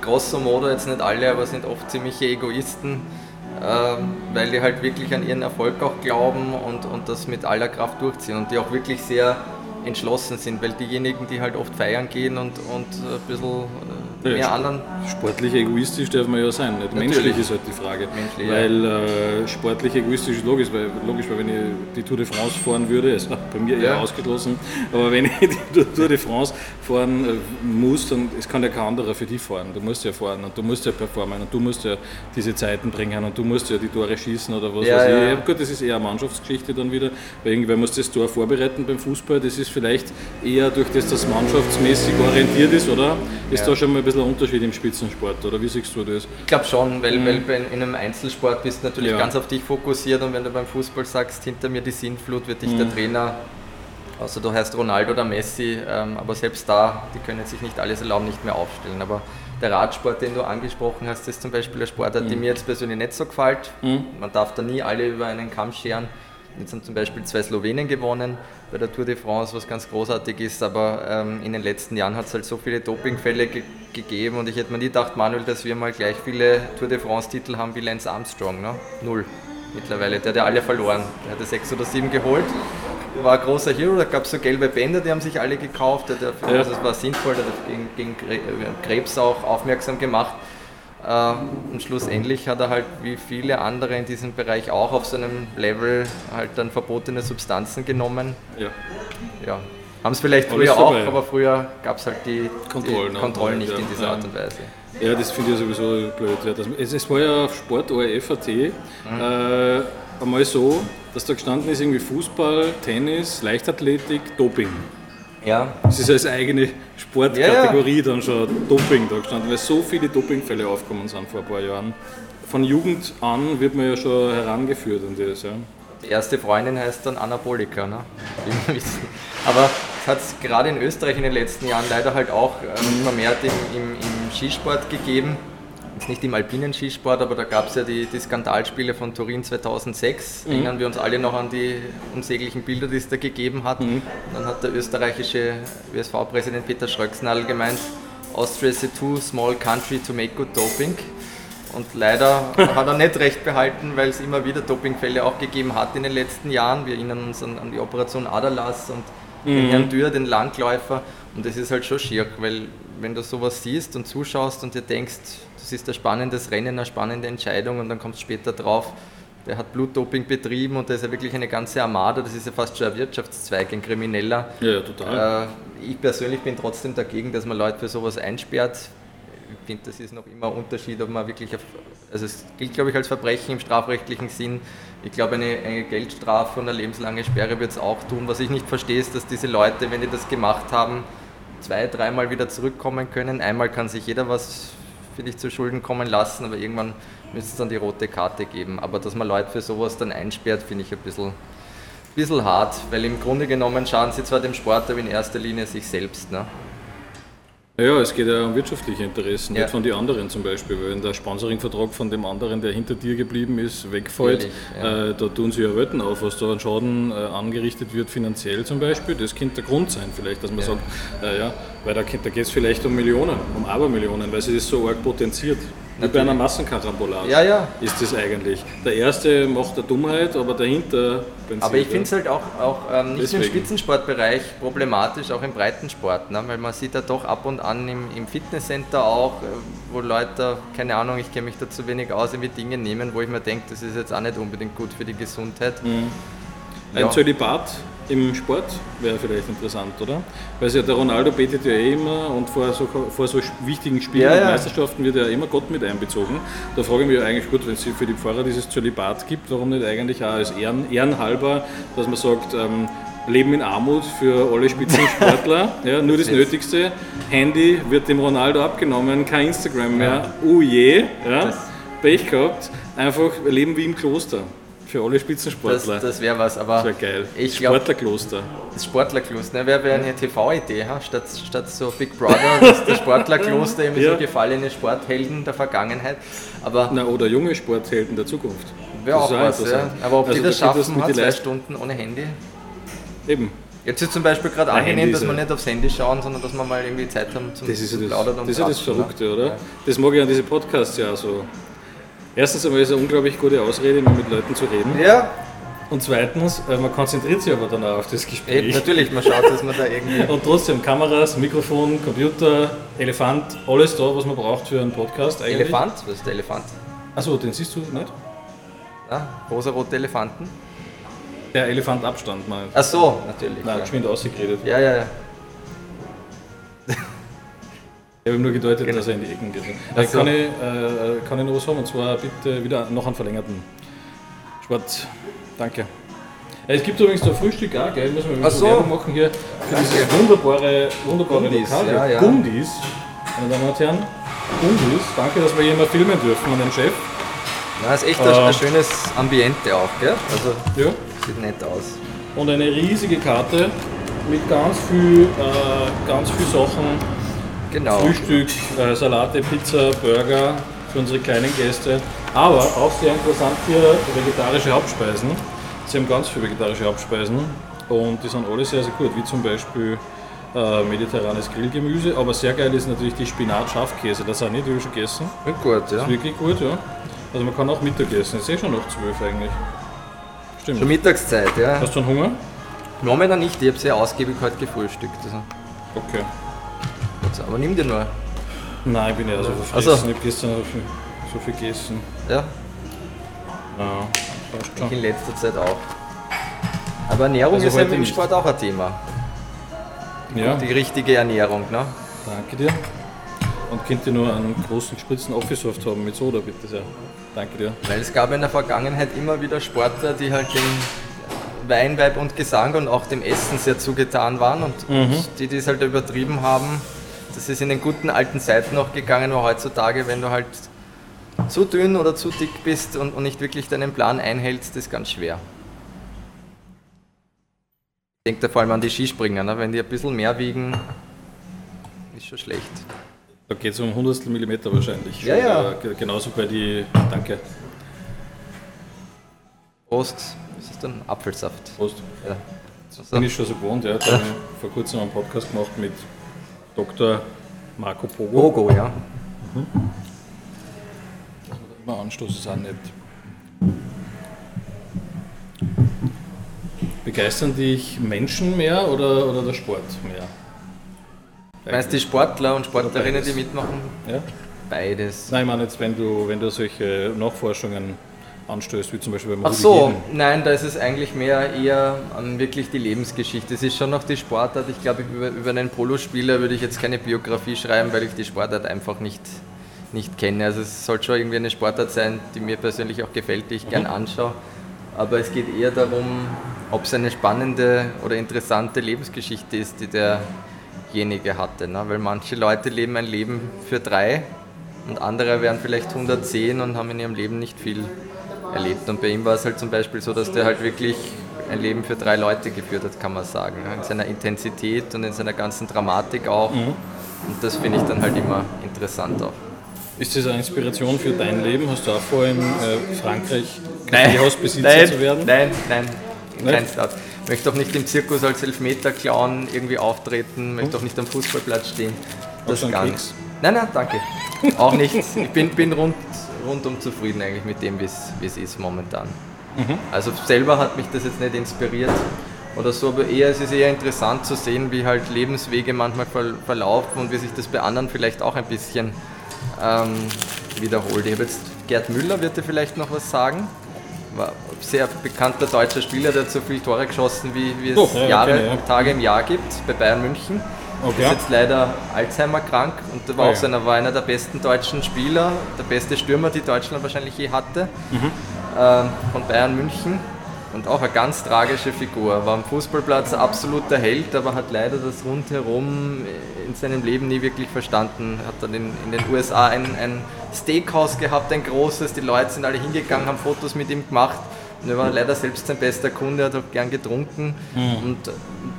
grosso modo jetzt nicht alle, aber sind oft ziemliche Egoisten, weil die halt wirklich an ihren Erfolg auch glauben und, und das mit aller Kraft durchziehen und die auch wirklich sehr entschlossen sind, weil diejenigen, die halt oft feiern gehen und, und ein bisschen äh, mehr ja, anderen. Sportlich egoistisch darf man ja sein. Nicht? Menschlich ist halt die Frage. Menschlich, weil äh, sportlich egoistisch ist logisch, weil, logisch, weil wenn ich die Tour de France fahren würde, also bei mir eher ja. ausgeschlossen, aber wenn ich die Tour de France fahren äh, muss, dann es kann ja kein anderer für dich fahren. Du musst ja fahren und du musst ja performen und du musst ja diese Zeiten bringen und du musst ja die Tore schießen oder was ja, weiß ich. Ja. Gut, das ist eher eine Mannschaftsgeschichte dann wieder, weil irgendwer muss das Tor vorbereiten beim Fußball. Das ist vielleicht eher durch das, dass mannschaftsmäßig orientiert ist, oder? Ist da schon mal ein bisschen ein Unterschied im Spitzensport, oder wie siehst du das? Ich glaube schon, weil, mhm. weil in einem Einzelsport bist du natürlich ja. ganz auf dich fokussiert und wenn du beim Fußball sagst, hinter mir die Sinnflut, wird dich mhm. der Trainer, außer du heißt Ronaldo oder Messi, ähm, aber selbst da, die können sich nicht alles erlauben, nicht mehr aufstellen. Aber der Radsport, den du angesprochen hast, ist zum Beispiel ein Sportart, mhm. die mir jetzt persönlich nicht so gefällt. Mhm. Man darf da nie alle über einen Kamm scheren. Jetzt haben zum Beispiel zwei Slowenen gewonnen bei der Tour de France, was ganz großartig ist, aber ähm, in den letzten Jahren hat es halt so viele Dopingfälle ge gegeben und ich hätte mir nie gedacht, Manuel, dass wir mal gleich viele Tour de France-Titel haben wie Lance Armstrong. Ne? Null mittlerweile. Der hat ja alle verloren. Der hatte sechs oder sieben geholt. War ein großer Hero, da gab es so gelbe Bänder, die haben sich alle gekauft. Der, der. Also es war sinnvoll, der hat gegen, gegen Krebs auch aufmerksam gemacht. Äh, und schlussendlich hat er halt wie viele andere in diesem Bereich auch auf seinem Level halt dann verbotene Substanzen genommen. Ja. ja. Haben es vielleicht früher auch, aber früher gab es halt die Kontrollen, die ne? Kontrollen nicht ja. in dieser Art und Weise. Ja, das finde ich sowieso blöd. Ja. Das, es, es, war ja auf Sport ORF.at mhm. äh, einmal so, dass da gestanden ist irgendwie Fußball, Tennis, Leichtathletik, Doping. Ja. Es ist als eigene Sportkategorie ja, ja. dann schon Doping da gestanden, weil so viele Dopingfälle aufgekommen sind vor ein paar Jahren. Von Jugend an wird man ja schon herangeführt an das. Ja. Die erste Freundin heißt dann Anabolika, ne? *laughs* Aber es hat es gerade in Österreich in den letzten Jahren leider halt auch vermehrt im, im, im Skisport gegeben jetzt nicht im alpinen Skisport, aber da gab es ja die, die, Skandalspiele von Turin 2006. Mhm. Erinnern wir uns alle noch an die unsäglichen Bilder, die es da gegeben hat. Mhm. Dann hat der österreichische USV-Präsident Peter Schröcksnadel gemeint, Austria is a too small country to make good doping. Und leider *laughs* hat er nicht recht behalten, weil es immer wieder Dopingfälle auch gegeben hat in den letzten Jahren. Wir erinnern uns an, an die Operation Adalas und mhm. den Herrn Dürr, den Langläufer. Und das ist halt schon schier, weil wenn du sowas siehst und zuschaust und dir denkst, das ist ein spannendes Rennen, eine spannende Entscheidung und dann kommst du später drauf, der hat Blutdoping betrieben und da ist ja wirklich eine ganze Armada, das ist ja fast schon ein Wirtschaftszweig, ein krimineller. Ja, ja total. Äh, ich persönlich bin trotzdem dagegen, dass man Leute für sowas einsperrt. Ich finde, das ist noch immer ein Unterschied, ob man wirklich, auf, also es gilt glaube ich als Verbrechen im strafrechtlichen Sinn. Ich glaube, eine, eine Geldstrafe und eine lebenslange Sperre wird es auch tun. Was ich nicht verstehe, ist, dass diese Leute, wenn die das gemacht haben, zwei, dreimal wieder zurückkommen können. Einmal kann sich jeder was finde ich, zu Schulden kommen lassen, aber irgendwann müsste es dann die rote Karte geben. Aber dass man Leute für sowas dann einsperrt, finde ich ein bisschen, bisschen hart, weil im Grunde genommen schauen sie zwar dem Sport, aber in erster Linie sich selbst. Ne? Ja, es geht ja um wirtschaftliche Interessen, ja. nicht von den anderen zum Beispiel. Wenn der Sponsoringvertrag von dem anderen, der hinter dir geblieben ist, wegfällt, ja. äh, da tun sie ja Welten auf, was da an Schaden äh, angerichtet wird, finanziell zum Beispiel. Das könnte der Grund sein, vielleicht, dass man ja. sagt, äh, ja, weil da, da geht es vielleicht um Millionen, um Abermillionen, weil sie das so arg potenziert. Wie bei einer Massenkarambolage ja, ja. ist das eigentlich. Der erste macht eine Dummheit, aber dahinter. Aber ich finde es halt auch, auch ähm, nicht Deswegen. im Spitzensportbereich problematisch, auch im Breitensport, ne? weil man sieht ja doch ab und an im, im Fitnesscenter auch, äh, wo Leute, keine Ahnung, ich kenne mich da zu wenig aus, irgendwie Dinge nehmen, wo ich mir denke, das ist jetzt auch nicht unbedingt gut für die Gesundheit. Mhm. Ein ja. Zölibat im Sport wäre vielleicht interessant, oder? Weil ja der Ronaldo betet ja eh immer und vor so, vor so wichtigen Spielen ja, und ja. Meisterschaften wird ja immer Gott mit einbezogen. Da frage ich mich ja eigentlich, gut, wenn es für die Pfarrer dieses Zölibat gibt, warum nicht eigentlich auch als Ehren, Ehrenhalber, dass man sagt, ähm, Leben in Armut für alle Spitzensportler, *laughs* ja, nur das Nötigste. Handy wird dem Ronaldo abgenommen, kein Instagram mehr, oh je, ja, Pech gehabt, einfach Leben wie im Kloster. Für alle Spitzensportler. Das, das wäre was, aber. Das wäre geil. Ich Sportlerkloster. Das Sportlerkloster, ne, wäre wär eine TV-Idee, statt, statt so Big Brother, das, das Sportlerkloster, *laughs* irgendwie ja. so gefallene Sporthelden der Vergangenheit. Aber Na, oder junge Sporthelden der Zukunft. Wäre auch was, ja. Aber ob also die das schaffen, hat zwei Stunden ohne Handy. Eben. Jetzt ist zum Beispiel gerade angenehm, dass wir nicht aufs Handy schauen, sondern dass wir mal irgendwie Zeit haben zum Das ist ja das, das, ist ja das Verrückte, oder? Ja. Das mag ich an diese Podcasts ja so. Erstens einmal ist es eine unglaublich gute Ausrede, immer mit Leuten zu reden. Ja. Und zweitens, äh, man konzentriert sich aber dann auch auf das Gespräch. Eben, natürlich, man schaut, dass man da irgendwie. *laughs* Und trotzdem Kameras, Mikrofon, Computer, Elefant, alles da, was man braucht für einen Podcast eigentlich. Elefant? Was ist der Elefant? Achso, den siehst du nicht? Ah, rosa-rote Elefanten. Der Elefantabstand mal. Ach so, natürlich. Nein, ja. geschwind ausgeredet. Ja, ja, ja. Ich habe ihm nur gedeutet, genau. dass er in die Ecken geht. Äh, so. kann, ich, äh, kann ich noch was haben? Und zwar bitte wieder noch einen verlängerten Sport. Danke. Es gibt übrigens da Frühstück auch, gell? Müssen wir so. Werbung machen hier für diese wunderbare, wunderbare Gundis, Lokale. Ja, ja. Gundis, meine Damen und Herren. Gundis. Danke, dass wir hier mal filmen dürfen an den Chef. Na, ist echt äh, ein schönes Ambiente auch, gell? Also ja. sieht nett aus. Und eine riesige Karte mit ganz viel, äh, ganz viel Sachen. Genau. Frühstück, äh, Salate, Pizza, Burger für unsere kleinen Gäste. Aber auch sehr interessant hier vegetarische Hauptspeisen. Sie haben ganz viele vegetarische Hauptspeisen und die sind alle sehr, sehr gut, wie zum Beispiel äh, mediterranes Grillgemüse. Aber sehr geil ist natürlich die Spinat-Schafkäse. Das habe ich nicht schon gegessen. Ist gut, ja. Ist wirklich gut, ja. Also man kann auch Mittag essen. Ist eh schon noch zwölf eigentlich. Stimmt. Schon Mittagszeit, ja. Hast du einen Hunger? Momentan nicht, ich habe sehr ausgiebig heute gefrühstückt. Also. Okay. Aber nimm dir nur. Nein, ich bin ja so verfressen. Also. Ich habe gestern so viel, so viel gegessen. Ja? Ja, ich in letzter Zeit auch. Aber Ernährung also ist ja im Sport auch ein Thema. Ja. Die richtige Ernährung, ne? Danke dir. Und könnt ihr nur einen großen gespritzten Office-Soft haben mit Soda, bitte sehr. Danke dir. Weil es gab in der Vergangenheit immer wieder Sportler, die halt dem Weinweib und Gesang und auch dem Essen sehr zugetan waren und, mhm. und die, es halt übertrieben haben, das ist in den guten alten Zeiten noch gegangen, wo heutzutage, wenn du halt zu dünn oder zu dick bist und, und nicht wirklich deinen Plan einhältst, ist ganz schwer. Ich denke da vor allem an die Skispringer, ne? wenn die ein bisschen mehr wiegen, ist schon schlecht. Da geht es um Hundertstel Millimeter wahrscheinlich. Ja, ja. Äh, genauso bei die. Danke. Prost. Was ist denn? Apfelsaft. Prost. Ja. Das bin ich schon so gewohnt, ja. Da habe ich vor kurzem einen Podcast gemacht mit Dr. Marco Pogo. Pogo, ja. Mhm. Immer anstoßen ist auch nett. Begeistern dich Menschen mehr oder, oder der Sport mehr? Meinst du die Sportler und Sportlerinnen, die mitmachen? Ja. Beides. Nein, ich meine jetzt, wenn du, wenn du solche Nachforschungen anstößt, wie zum Beispiel beim Ach so, nein, da ist es eigentlich mehr eher um, wirklich die Lebensgeschichte. Es ist schon noch die Sportart. Ich glaube, über, über einen Polospieler würde ich jetzt keine Biografie schreiben, weil ich die Sportart einfach nicht, nicht kenne. Also es soll schon irgendwie eine Sportart sein, die mir persönlich auch gefällt, die ich mhm. gern anschaue. Aber es geht eher darum, ob es eine spannende oder interessante Lebensgeschichte ist, die derjenige hatte. Ne? Weil manche Leute leben ein Leben für drei und andere werden vielleicht 110 und haben in ihrem Leben nicht viel erlebt. Und bei ihm war es halt zum Beispiel so, dass der halt wirklich ein Leben für drei Leute geführt hat, kann man sagen. In seiner Intensität und in seiner ganzen Dramatik auch. Mhm. Und das finde ich dann halt immer interessant auch. Ist das eine Inspiration für dein Leben? Hast du auch vor, in äh, Frankreich Kaffeehausbesitzer zu werden? Nein, nein, Start. Ich möchte auch nicht im Zirkus als Elfmeter-Clown irgendwie auftreten, möchte hm? auch nicht am Fußballplatz stehen. Das gar nichts. Nein, nein, danke. auch nicht. Ich bin, bin rund rundum zufrieden eigentlich mit dem, wie es ist momentan. Mhm. Also selber hat mich das jetzt nicht inspiriert oder so, aber eher es ist eher interessant zu sehen, wie halt Lebenswege manchmal verlaufen und wie sich das bei anderen vielleicht auch ein bisschen ähm, wiederholt. Ich habe jetzt Gerd Müller, wird dir vielleicht noch was sagen? War ein sehr bekannter deutscher Spieler, der hat so viele Tore geschossen, wie, wie es oh, ja, Jahre, okay, ja. Tage im Jahr gibt bei Bayern München. Okay. Ist jetzt leider Alzheimer krank und war, oh, auch seiner, war einer der besten deutschen Spieler, der beste Stürmer, die Deutschland wahrscheinlich je hatte, mhm. äh, von Bayern München. Und auch eine ganz tragische Figur. War am Fußballplatz absoluter Held, aber hat leider das rundherum in seinem Leben nie wirklich verstanden. Hat dann in, in den USA ein, ein Steakhouse gehabt, ein großes. Die Leute sind alle hingegangen, haben Fotos mit ihm gemacht er war leider selbst sein bester Kunde, hat auch gern getrunken. Mhm. Und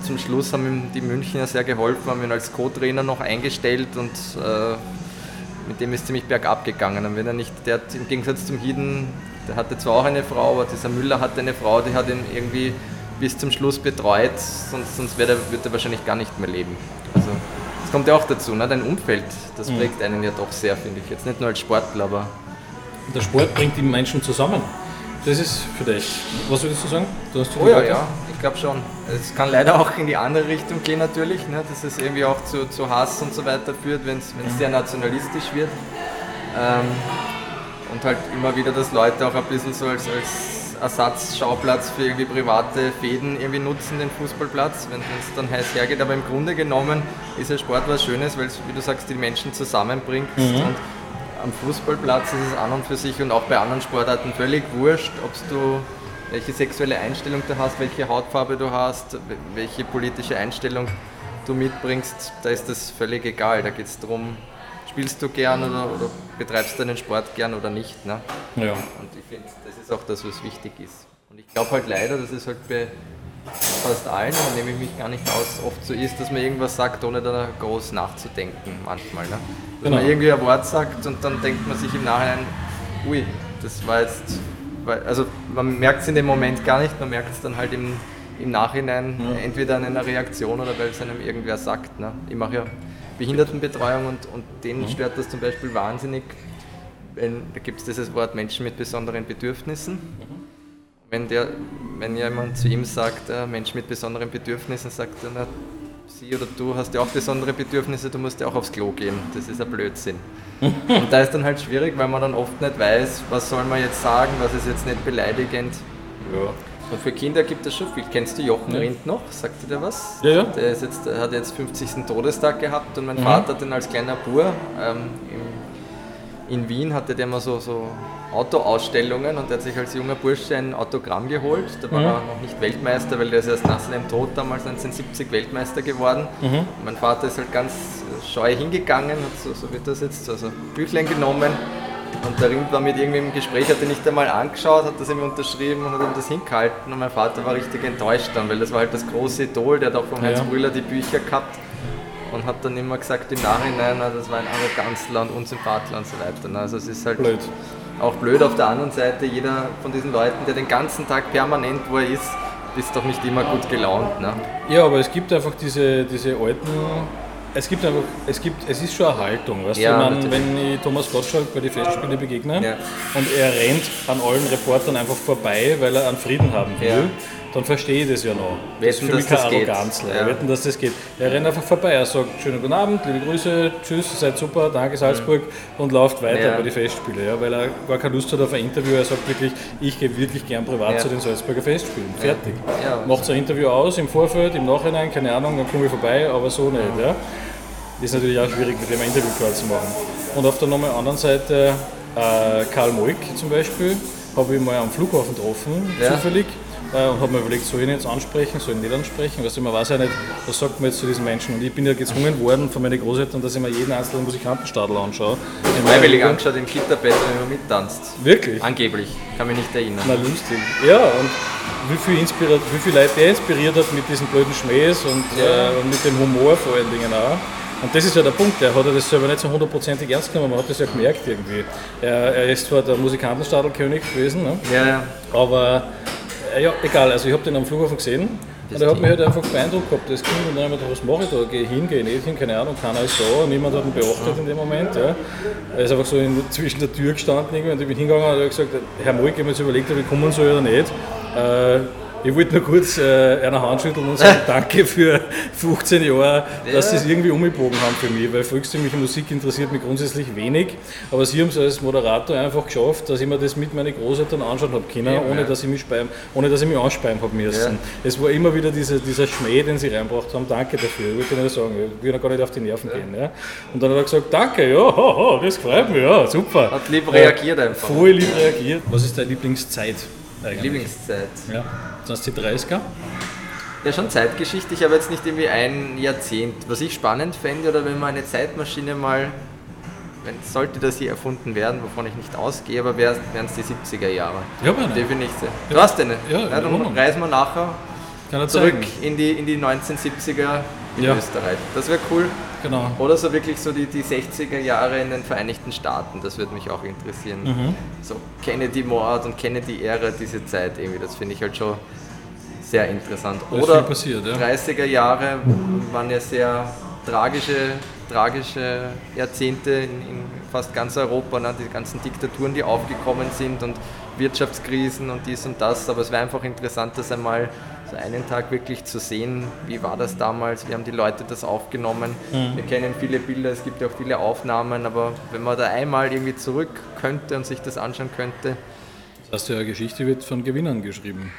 zum Schluss haben ihm die Münchner sehr geholfen, haben ihn als Co-Trainer noch eingestellt und äh, mit dem ist ziemlich bergab gegangen. Und wenn er nicht, der hat im Gegensatz zum Hiden, der hatte zwar auch eine Frau, aber dieser Müller hatte eine Frau, die hat ihn irgendwie bis zum Schluss betreut, sonst, sonst wird er, wird er wahrscheinlich gar nicht mehr leben. Also das kommt ja auch dazu, ne? dein Umfeld, das mhm. prägt einen ja doch sehr, finde ich. Jetzt nicht nur als Sportler, aber... Der Sport bringt die Menschen zusammen. Das ist für dich. Was würdest du sagen? Du hast oh ja, ja, ich glaube schon. Es kann leider auch in die andere Richtung gehen natürlich, ne? dass es irgendwie auch zu, zu Hass und so weiter führt, wenn es mhm. sehr nationalistisch wird. Ähm, und halt immer wieder, dass Leute auch ein bisschen so als, als Ersatzschauplatz für irgendwie private Fäden irgendwie nutzen, den Fußballplatz, wenn es dann heiß hergeht. Aber im Grunde genommen ist der Sport was Schönes, weil es, wie du sagst, die Menschen zusammenbringt. Mhm. Am Fußballplatz ist es an und für sich und auch bei anderen Sportarten völlig wurscht, ob du welche sexuelle Einstellung du hast, welche Hautfarbe du hast, welche politische Einstellung du mitbringst, da ist das völlig egal. Da geht es darum, spielst du gern oder, oder betreibst deinen Sport gern oder nicht. Ne? Ja. Und ich finde, das ist auch das, was wichtig ist. Und ich glaube halt leider, dass es halt bei fast allen, da nehme ich mich gar nicht aus, oft so ist, dass man irgendwas sagt, ohne da groß nachzudenken manchmal. Ne? Dass genau. man irgendwie ein Wort sagt und dann denkt man sich im Nachhinein, ui, das war jetzt, also man merkt es in dem Moment gar nicht, man merkt es dann halt im, im Nachhinein ja. entweder an einer Reaktion oder weil es einem irgendwer sagt. Ne? Ich mache ja Behindertenbetreuung und, und denen mhm. stört das zum Beispiel wahnsinnig. Wenn, da gibt es dieses Wort Menschen mit besonderen Bedürfnissen. Mhm. Wenn, der, wenn jemand zu ihm sagt, äh, Mensch mit besonderen Bedürfnissen, sagt er, na, sie oder du hast ja auch besondere Bedürfnisse, du musst ja auch aufs Klo gehen. Das ist ein Blödsinn. *laughs* und da ist dann halt schwierig, weil man dann oft nicht weiß, was soll man jetzt sagen, was ist jetzt nicht beleidigend. Ja. Und für Kinder gibt es schon viel. Kennst du Jochen ja. Rindt noch? Sagt dir der was? Ja, ja. Der ist jetzt, hat jetzt 50. Todestag gehabt und mein mhm. Vater hat den als kleiner Bur ähm, im, in Wien hatte der mal so, so Autoausstellungen und der hat sich als junger Bursche ein Autogramm geholt. Da war mhm. er noch nicht Weltmeister, weil der ist erst nach seinem Tod damals 1970 Weltmeister geworden. Mhm. Mein Vater ist halt ganz scheu hingegangen, hat so, so wird das jetzt, also Büchlein genommen und der Rind war mit irgendwem im Gespräch, hat ihn nicht einmal angeschaut, hat das ihm unterschrieben und hat ihm das hingehalten. Und mein Vater war richtig enttäuscht dann, weil das war halt das große Idol, der hat auch von Heinz ja. Brüller die Bücher gehabt und hat dann immer gesagt im Nachhinein, das war ein Arroganzler und Unsympathler und so weiter. Also es ist halt blöd. auch blöd auf der anderen Seite, jeder von diesen Leuten, der den ganzen Tag permanent, wo er ist, ist doch nicht immer gut gelaunt. Ne? Ja, aber es gibt einfach diese, diese alten es gibt einfach, es gibt, es ist schon eine Haltung, weißt ja, du, wenn, wenn ich Thomas Gottschalk bei den Festspielen begegne ja. und er rennt an allen Reportern einfach vorbei, weil er einen Frieden haben will, ja. Dann verstehe ich das ja noch. Wetten, das ist für mich keine Arroganz, ja. wetten, dass das geht. Er rennt einfach vorbei, er sagt schönen guten Abend, liebe Grüße, tschüss, seid super, danke Salzburg mhm. und läuft weiter bei den Festspielen, ja, weil er gar keine Lust hat auf ein Interview, er sagt wirklich, ich gehe wirklich gern privat zu den Salzburger Festspielen, fertig. Macht so ein Interview aus, im Vorfeld, im Nachhinein, keine Ahnung, dann komme ich vorbei, aber so nicht. Ja ist natürlich auch schwierig, mit dem ein Interview zu machen. Und auf der nochmal anderen Seite äh, Karl Moik zum Beispiel, habe ich mal am Flughafen getroffen, ja. zufällig. Äh, und habe mir überlegt, soll ich ihn jetzt ansprechen, soll ich ihn nicht ansprechen? Weißt du, man weiß ja nicht, was sagt man jetzt zu diesen Menschen. Und ich bin ja gezwungen worden von meinen Großeltern, dass ich mir jeden einzelnen Musikantenstadel anschaue. Freiwillig angeschaut im Gitterbett, wenn man mittanzt. Wirklich? Angeblich, kann mich nicht erinnern. Na lustig. Ja, und wie viel, inspiriert, wie viel Leute er inspiriert hat mit diesen blöden Schmähs und, ja. äh, und mit dem Humor vor allen Dingen auch. Und das ist ja der Punkt, er hat das selber nicht so hundertprozentig ernst genommen, man hat das ja gemerkt irgendwie. Er, er ist zwar der Musikantenstadelkönig gewesen, ne? ja, ja. aber ja, egal, also ich habe den am Flughafen gesehen das und er hat mich halt einfach beeindruckt gehabt, das Kind, und dann habe ich gedacht, was mache ich da? Gehe ich hin, gehe ich nicht hin, keine Ahnung, keiner ist da, niemand hat ihn beachtet in dem Moment. Ja. Er ist einfach so in, zwischen der Tür gestanden irgendwie, und ich bin hingegangen und habe gesagt, Herr Moik, ich habe mir jetzt überlegt, ob ich kommen soll oder nicht. Äh, ich wollte nur kurz äh, einer Hand schütteln und sagen, *laughs* danke für 15 Jahre, dass ja. Sie es irgendwie umgebogen haben für mich, weil volkstümliche Musik interessiert mich grundsätzlich wenig, aber Sie haben es als Moderator einfach geschafft, dass ich mir das mit meinen Großeltern anschauen habe können, ja, ohne, ja. Dass ich mich speien, ohne dass ich mich anspeien habe müssen. Es war immer wieder diese, dieser Schmäh, den Sie reinbracht haben, danke dafür, ich wollte nur sagen, ich will noch gar nicht auf die Nerven gehen. Ja. Und dann hat er gesagt, danke, ja, ho, ho, das freut mich, ja, super. Hat lieb reagiert einfach. Voll lieb reagiert. Was ist deine Lieblingszeit? Eigentlich? Lieblingszeit? Ja. Das die 30er? Ja, schon Zeitgeschichte. Ich habe jetzt nicht irgendwie ein Jahrzehnt. Was ich spannend fände, oder wenn man eine Zeitmaschine mal, wenn sollte das hier erfunden werden, wovon ich nicht ausgehe, aber wären es die 70er Jahre. Ja, aber Definitiv. Du hast eine. Ja, ja dann reisen wir nachher zurück in die, in die 1970er in ja. Österreich. Das wäre cool. Genau. Oder so wirklich so die, die 60er Jahre in den Vereinigten Staaten, das würde mich auch interessieren. Mhm. So Kennedy-Mord und Kennedy-Ära, diese Zeit irgendwie, das finde ich halt schon sehr interessant. Oder passiert, ja. 30er Jahre waren ja sehr tragische, tragische Jahrzehnte in, in fast ganz Europa, ne? die ganzen Diktaturen, die aufgekommen sind und Wirtschaftskrisen und dies und das. Aber es wäre einfach interessant, das einmal so einen Tag wirklich zu sehen, wie war das damals, wie haben die Leute das aufgenommen. Mhm. Wir kennen viele Bilder, es gibt ja auch viele Aufnahmen, aber wenn man da einmal irgendwie zurück könnte und sich das anschauen könnte. Das heißt, ja, Geschichte wird von Gewinnern geschrieben.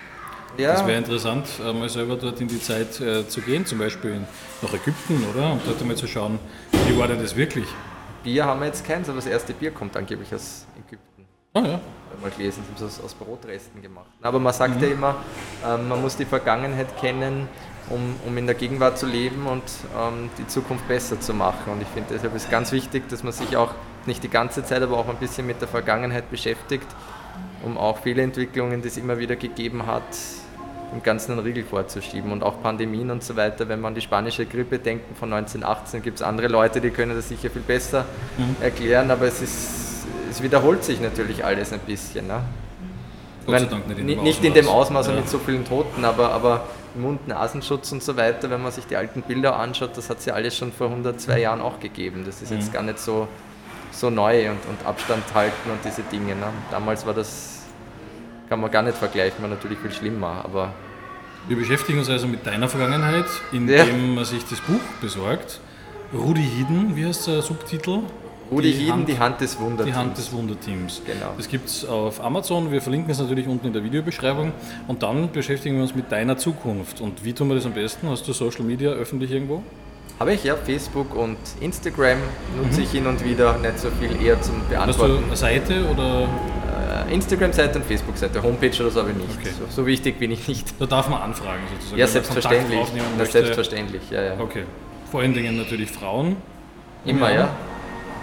Ja. Das wäre interessant, mal selber dort in die Zeit äh, zu gehen, zum Beispiel nach Ägypten, oder? Und dort einmal zu schauen, wie war denn das wirklich? Bier haben wir jetzt keins, aber das erste Bier kommt angeblich aus Ägypten. Ah ja. Mal gelesen, sie haben es aus, Brotresten gemacht. Aber man sagt mhm. ja immer, ähm, man muss die Vergangenheit kennen, um, um in der Gegenwart zu leben und ähm, die Zukunft besser zu machen. Und ich finde deshalb ist ganz wichtig, dass man sich auch nicht die ganze Zeit, aber auch ein bisschen mit der Vergangenheit beschäftigt, um auch Fehlentwicklungen, die es immer wieder gegeben hat, im Ganzen einen Riegel vorzuschieben. Und auch Pandemien und so weiter, wenn man an die spanische Grippe denken von 1918, gibt es andere Leute, die können das sicher viel besser mhm. erklären, aber es, ist, es wiederholt sich natürlich alles ein bisschen. Ne? Gott sei Dank nicht in dem Nicht in dem Ausmaß ja. mit so vielen Toten, aber, aber Mund-Nasenschutz und so weiter, wenn man sich die alten Bilder anschaut, das hat es ja alles schon vor 102 Jahren auch gegeben. Das ist mhm. jetzt gar nicht so, so neu und, und Abstand halten und diese Dinge. Ne? Damals war das kann man gar nicht vergleichen, war natürlich viel schlimmer, aber... Wir beschäftigen uns also mit deiner Vergangenheit, indem ja. man sich das Buch besorgt. Rudi Hiden, wie heißt der Subtitel? Rudi die Hand, die Hand des Wunderteams. Die Hand des Wunderteams. Genau. Das gibt es auf Amazon, wir verlinken es natürlich unten in der Videobeschreibung. Und dann beschäftigen wir uns mit deiner Zukunft. Und wie tun wir das am besten? Hast du Social Media öffentlich irgendwo? Habe ich, ja. Facebook und Instagram nutze mhm. ich hin und wieder, nicht so viel eher zum Beantworten. Hast du eine Seite oder Instagram-Seite und Facebook-Seite. Homepage oder so habe ich nicht. Okay. So, so, wichtig bin ich nicht. Da darf man anfragen sozusagen. Ja, selbstverständlich. Na, selbstverständlich, ja, ja. Okay. Vor allen Dingen natürlich Frauen. Immer, ja.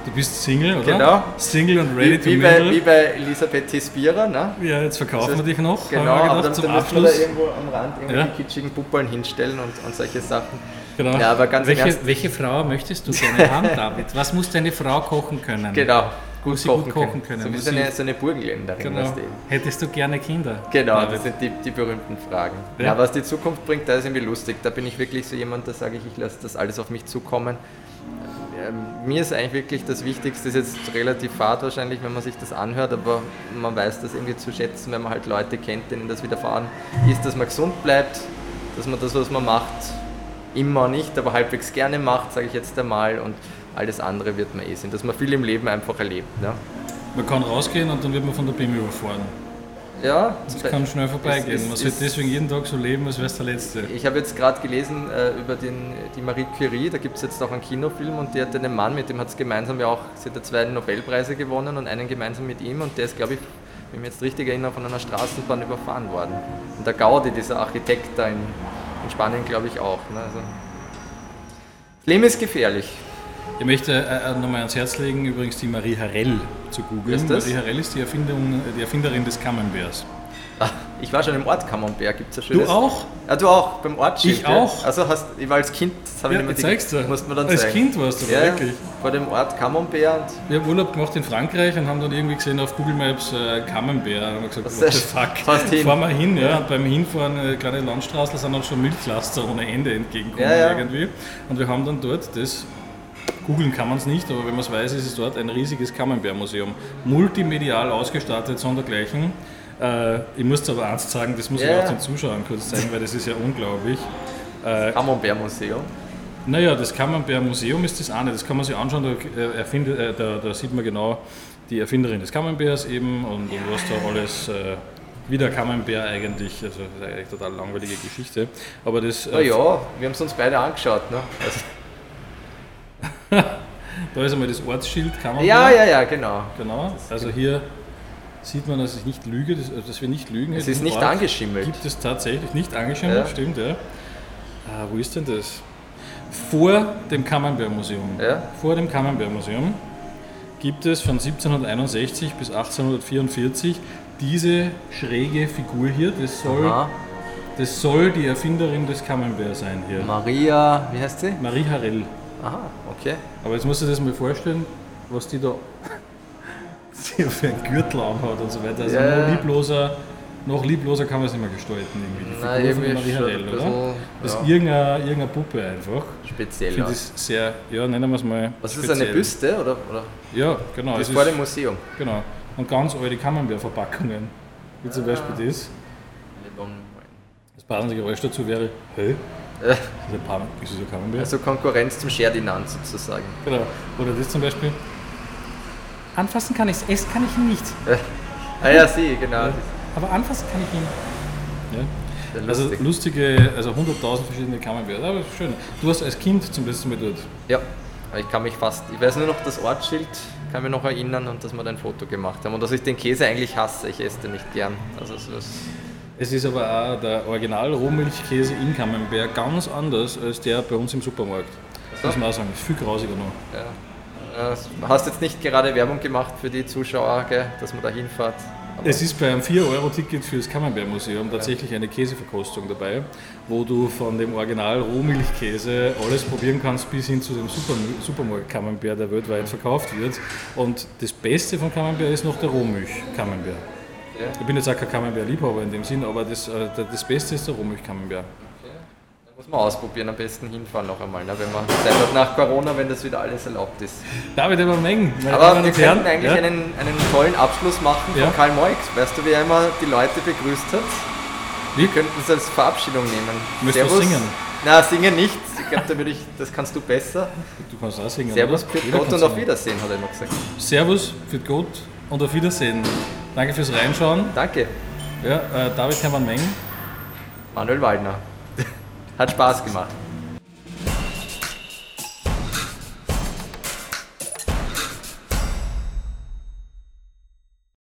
Du bist Single, oder? Genau. Single und ready wie, to wie mingle. Bei, wie bei Elisabeth Tispira, ne? Ja, jetzt verkaufen also, wir dich noch. Genau, gedacht, aber dann, zum dann Abschluss. da irgendwo am Rand irgendwelche ja. kitschigen Puppeln hinstellen und, und solche Sachen. Genau. Ja, aber ganz welche, welche Frau möchtest du gerne haben, David? Was muss deine Frau kochen können? Genau gut, kochen, gut kochen können. So wie so eine, so eine Burgenländerin. Genau. Hättest du gerne Kinder? Genau, das sind die, die berühmten Fragen. Ja. ja. was die Zukunft bringt, da ist irgendwie lustig. Da bin ich wirklich so jemand, da sage ich, ich lasse das alles auf mich zukommen. Ähm, mir ist eigentlich wirklich das Wichtigste, ist jetzt relativ fad wahrscheinlich, wenn man sich das anhört, aber man weiß das irgendwie zu schätzen, wenn man halt Leute kennt, denen das widerfahren ist, dass man gesund bleibt, dass man das, was man macht, immer nicht, aber halbwegs gerne macht, sage ich jetzt einmal. Und alles andere wird man eh sehen, dass man viel im Leben einfach erlebt. Ne? Man kann rausgehen und dann wird man von der BIM überfahren. Ja, das kann schnell vorbeigehen. Ist, man sollte deswegen jeden Tag so leben, als wäre es der letzte. Ich habe jetzt gerade gelesen äh, über den, die Marie Curie, da gibt es jetzt auch einen Kinofilm und die hat einen Mann, mit dem hat es gemeinsam ja auch, sie hat zwei Nobelpreise gewonnen und einen gemeinsam mit ihm und der ist, glaube ich, wenn ich mich jetzt richtig erinnere, von einer Straßenbahn überfahren worden. Und der Gaudi, dieser Architekt da in, in Spanien, glaube ich auch. Ne? Also, Leben ist gefährlich. Ich möchte äh, äh, nochmal ans Herz legen, übrigens die Marie Harrell zu googeln. Marie Harrell ist die, Erfindung, die Erfinderin des Camemberts. Ach, ich war schon im Ort Camembert, gibt es ja schönes... Du auch? Ja, du auch, beim Ortsschild. Ich auch. Also hast, ich war als Kind, das habe ja, ich mehr zeigst du. Musst man dann als zeigen. Kind warst du, ja, wirklich. Vor dem Ort Camembert. Wir haben Urlaub gemacht in Frankreich und haben dann irgendwie gesehen auf Google Maps äh, Camembert. Und haben gesagt, what the fuck, fast hin. fahren wir hin. Ja. Und beim Hinfahren, äh, kleine Landstraße, sind uns schon Milchlaster ohne Ende entgegengekommen ja, ja. irgendwie. Und wir haben dann dort das Googeln kann man es nicht, aber wenn man es weiß, ist es dort ein riesiges Camembert-Museum. Multimedial ausgestattet, sondergleichen. Äh, ich muss dir aber eins sagen, das muss yeah. ich auch den Zuschauern kurz zeigen, weil das ist ja unglaublich. Äh, Camembert-Museum? Naja, das Camembert-Museum ist das eine, das kann man sich anschauen, da, äh, äh, da, da, sieht man genau die Erfinderin des Camemberts eben und, und was da alles äh, wie der Camembert eigentlich, also das ist eigentlich eine total langweilige Geschichte. Aber das. Äh, ja, wir haben es uns beide angeschaut. Ne? Also *laughs* da ist einmal das Ortsschild, kann man. Ja, ja, ja, genau. Genau. Also hier sieht man, dass ich nicht lüge, dass, dass wir nicht lügen. Es ist nicht Ort angeschimmelt. Gibt es tatsächlich nicht angeschimmelt, ja. stimmt, ja. Ah, wo ist denn das? Vor dem Camembert-Museum. Ja. Vor dem Camembert-Museum gibt es von 1761 bis 1844 diese schräge Figur hier. Das soll, das soll die Erfinderin des Camembert sein hier. Maria, wie heißt sie? Marie Harrell. Aha, okay. Aber jetzt musst du dir das mal vorstellen, was die da *laughs* für einen Gürtel anhat und so weiter. Also ja. nur liebloser noch liebloser kann man es nicht mehr gestalten, irgendwie. Die Nein, Figur von irgendwie Marie schon Harel, ein oder? Das ist ja. irgendeine, irgendeine Puppe einfach. Ich Speziell. finde Ja. das sehr, ja, nennen wir es mal. Was ist das, eine speziell. Büste oder, oder? Ja, genau. Das es ist vor ist- dem Museum. Genau. Und ganz alte Camembert-Verpackungen. Wie zum Beispiel das. Das passende Geräusch dazu wäre, hä? Äh, Ist ein Camembert? Also Konkurrenz zum Ferdinand sozusagen. Genau. Oder das zum Beispiel. Anfassen kann ich es, essen kann ich ihn nicht. *laughs* Ah ja, sie, genau. Aber anfassen kann ich ihn. Ja. Also lustig. lustige, also 100.000 verschiedene Camembert. Aber schön. Du warst als Kind zum letzten Mal dort. Ja, aber ich kann mich fast, ich weiß nur noch das Ortsschild, kann mich noch erinnern und dass wir da ein Foto gemacht haben und dass ich den Käse eigentlich hasse, ich esse den nicht gern. Also so ist, Es ist aber auch der Original Rohmilchkäse in Camembert ganz anders als der bei uns im Supermarkt. Das muss man auch sagen. Ist viel grausiger noch. ja. Du hast jetzt nicht gerade Werbung gemacht für die Zuschauer, gell, dass man da hinfährt. Es ist beim 4-Euro-Ticket fürs Camembert-Museum tatsächlich eine Käseverkostung dabei, wo du von dem Original Rohmilchkäse alles probieren kannst bis hin zu dem Super Supermarkt-Camembert, der weltweit verkauft wird. Und das Beste von Camembert ist noch der Rohmilch-Camembert. Ja. Ich bin jetzt auch kein Camembert-Liebhaber in dem Sinn, aber das, äh, das Beste ist der Rohmilch-Camembert. da muss man ausprobieren, am besten hinfahren noch einmal, ne, wenn man Zeit nach Corona, wenn das wieder alles erlaubt ist. David aber Mengen. Aber wir könnten eigentlich ja? einen, einen tollen Abschluss machen von Ja. Karl Moix. Weißt du, wie er immer die Leute begrüßt hat? Wie? Wir könnten es als Verabschiedung nehmen. Möchtest du singen? Na, singen nicht. Ich glaube, da würde ich, das kannst du besser. Du kannst auch singen. Servus, für Gott und auf. Wiedersehen, hat er immer gesagt. Servus, für Gott und auf Wiedersehen. Danke fürs Reinschauen. Danke, Ja, äh, David Hermann Meng. Manuel Waldner. *laughs* Hat Spaß gemacht.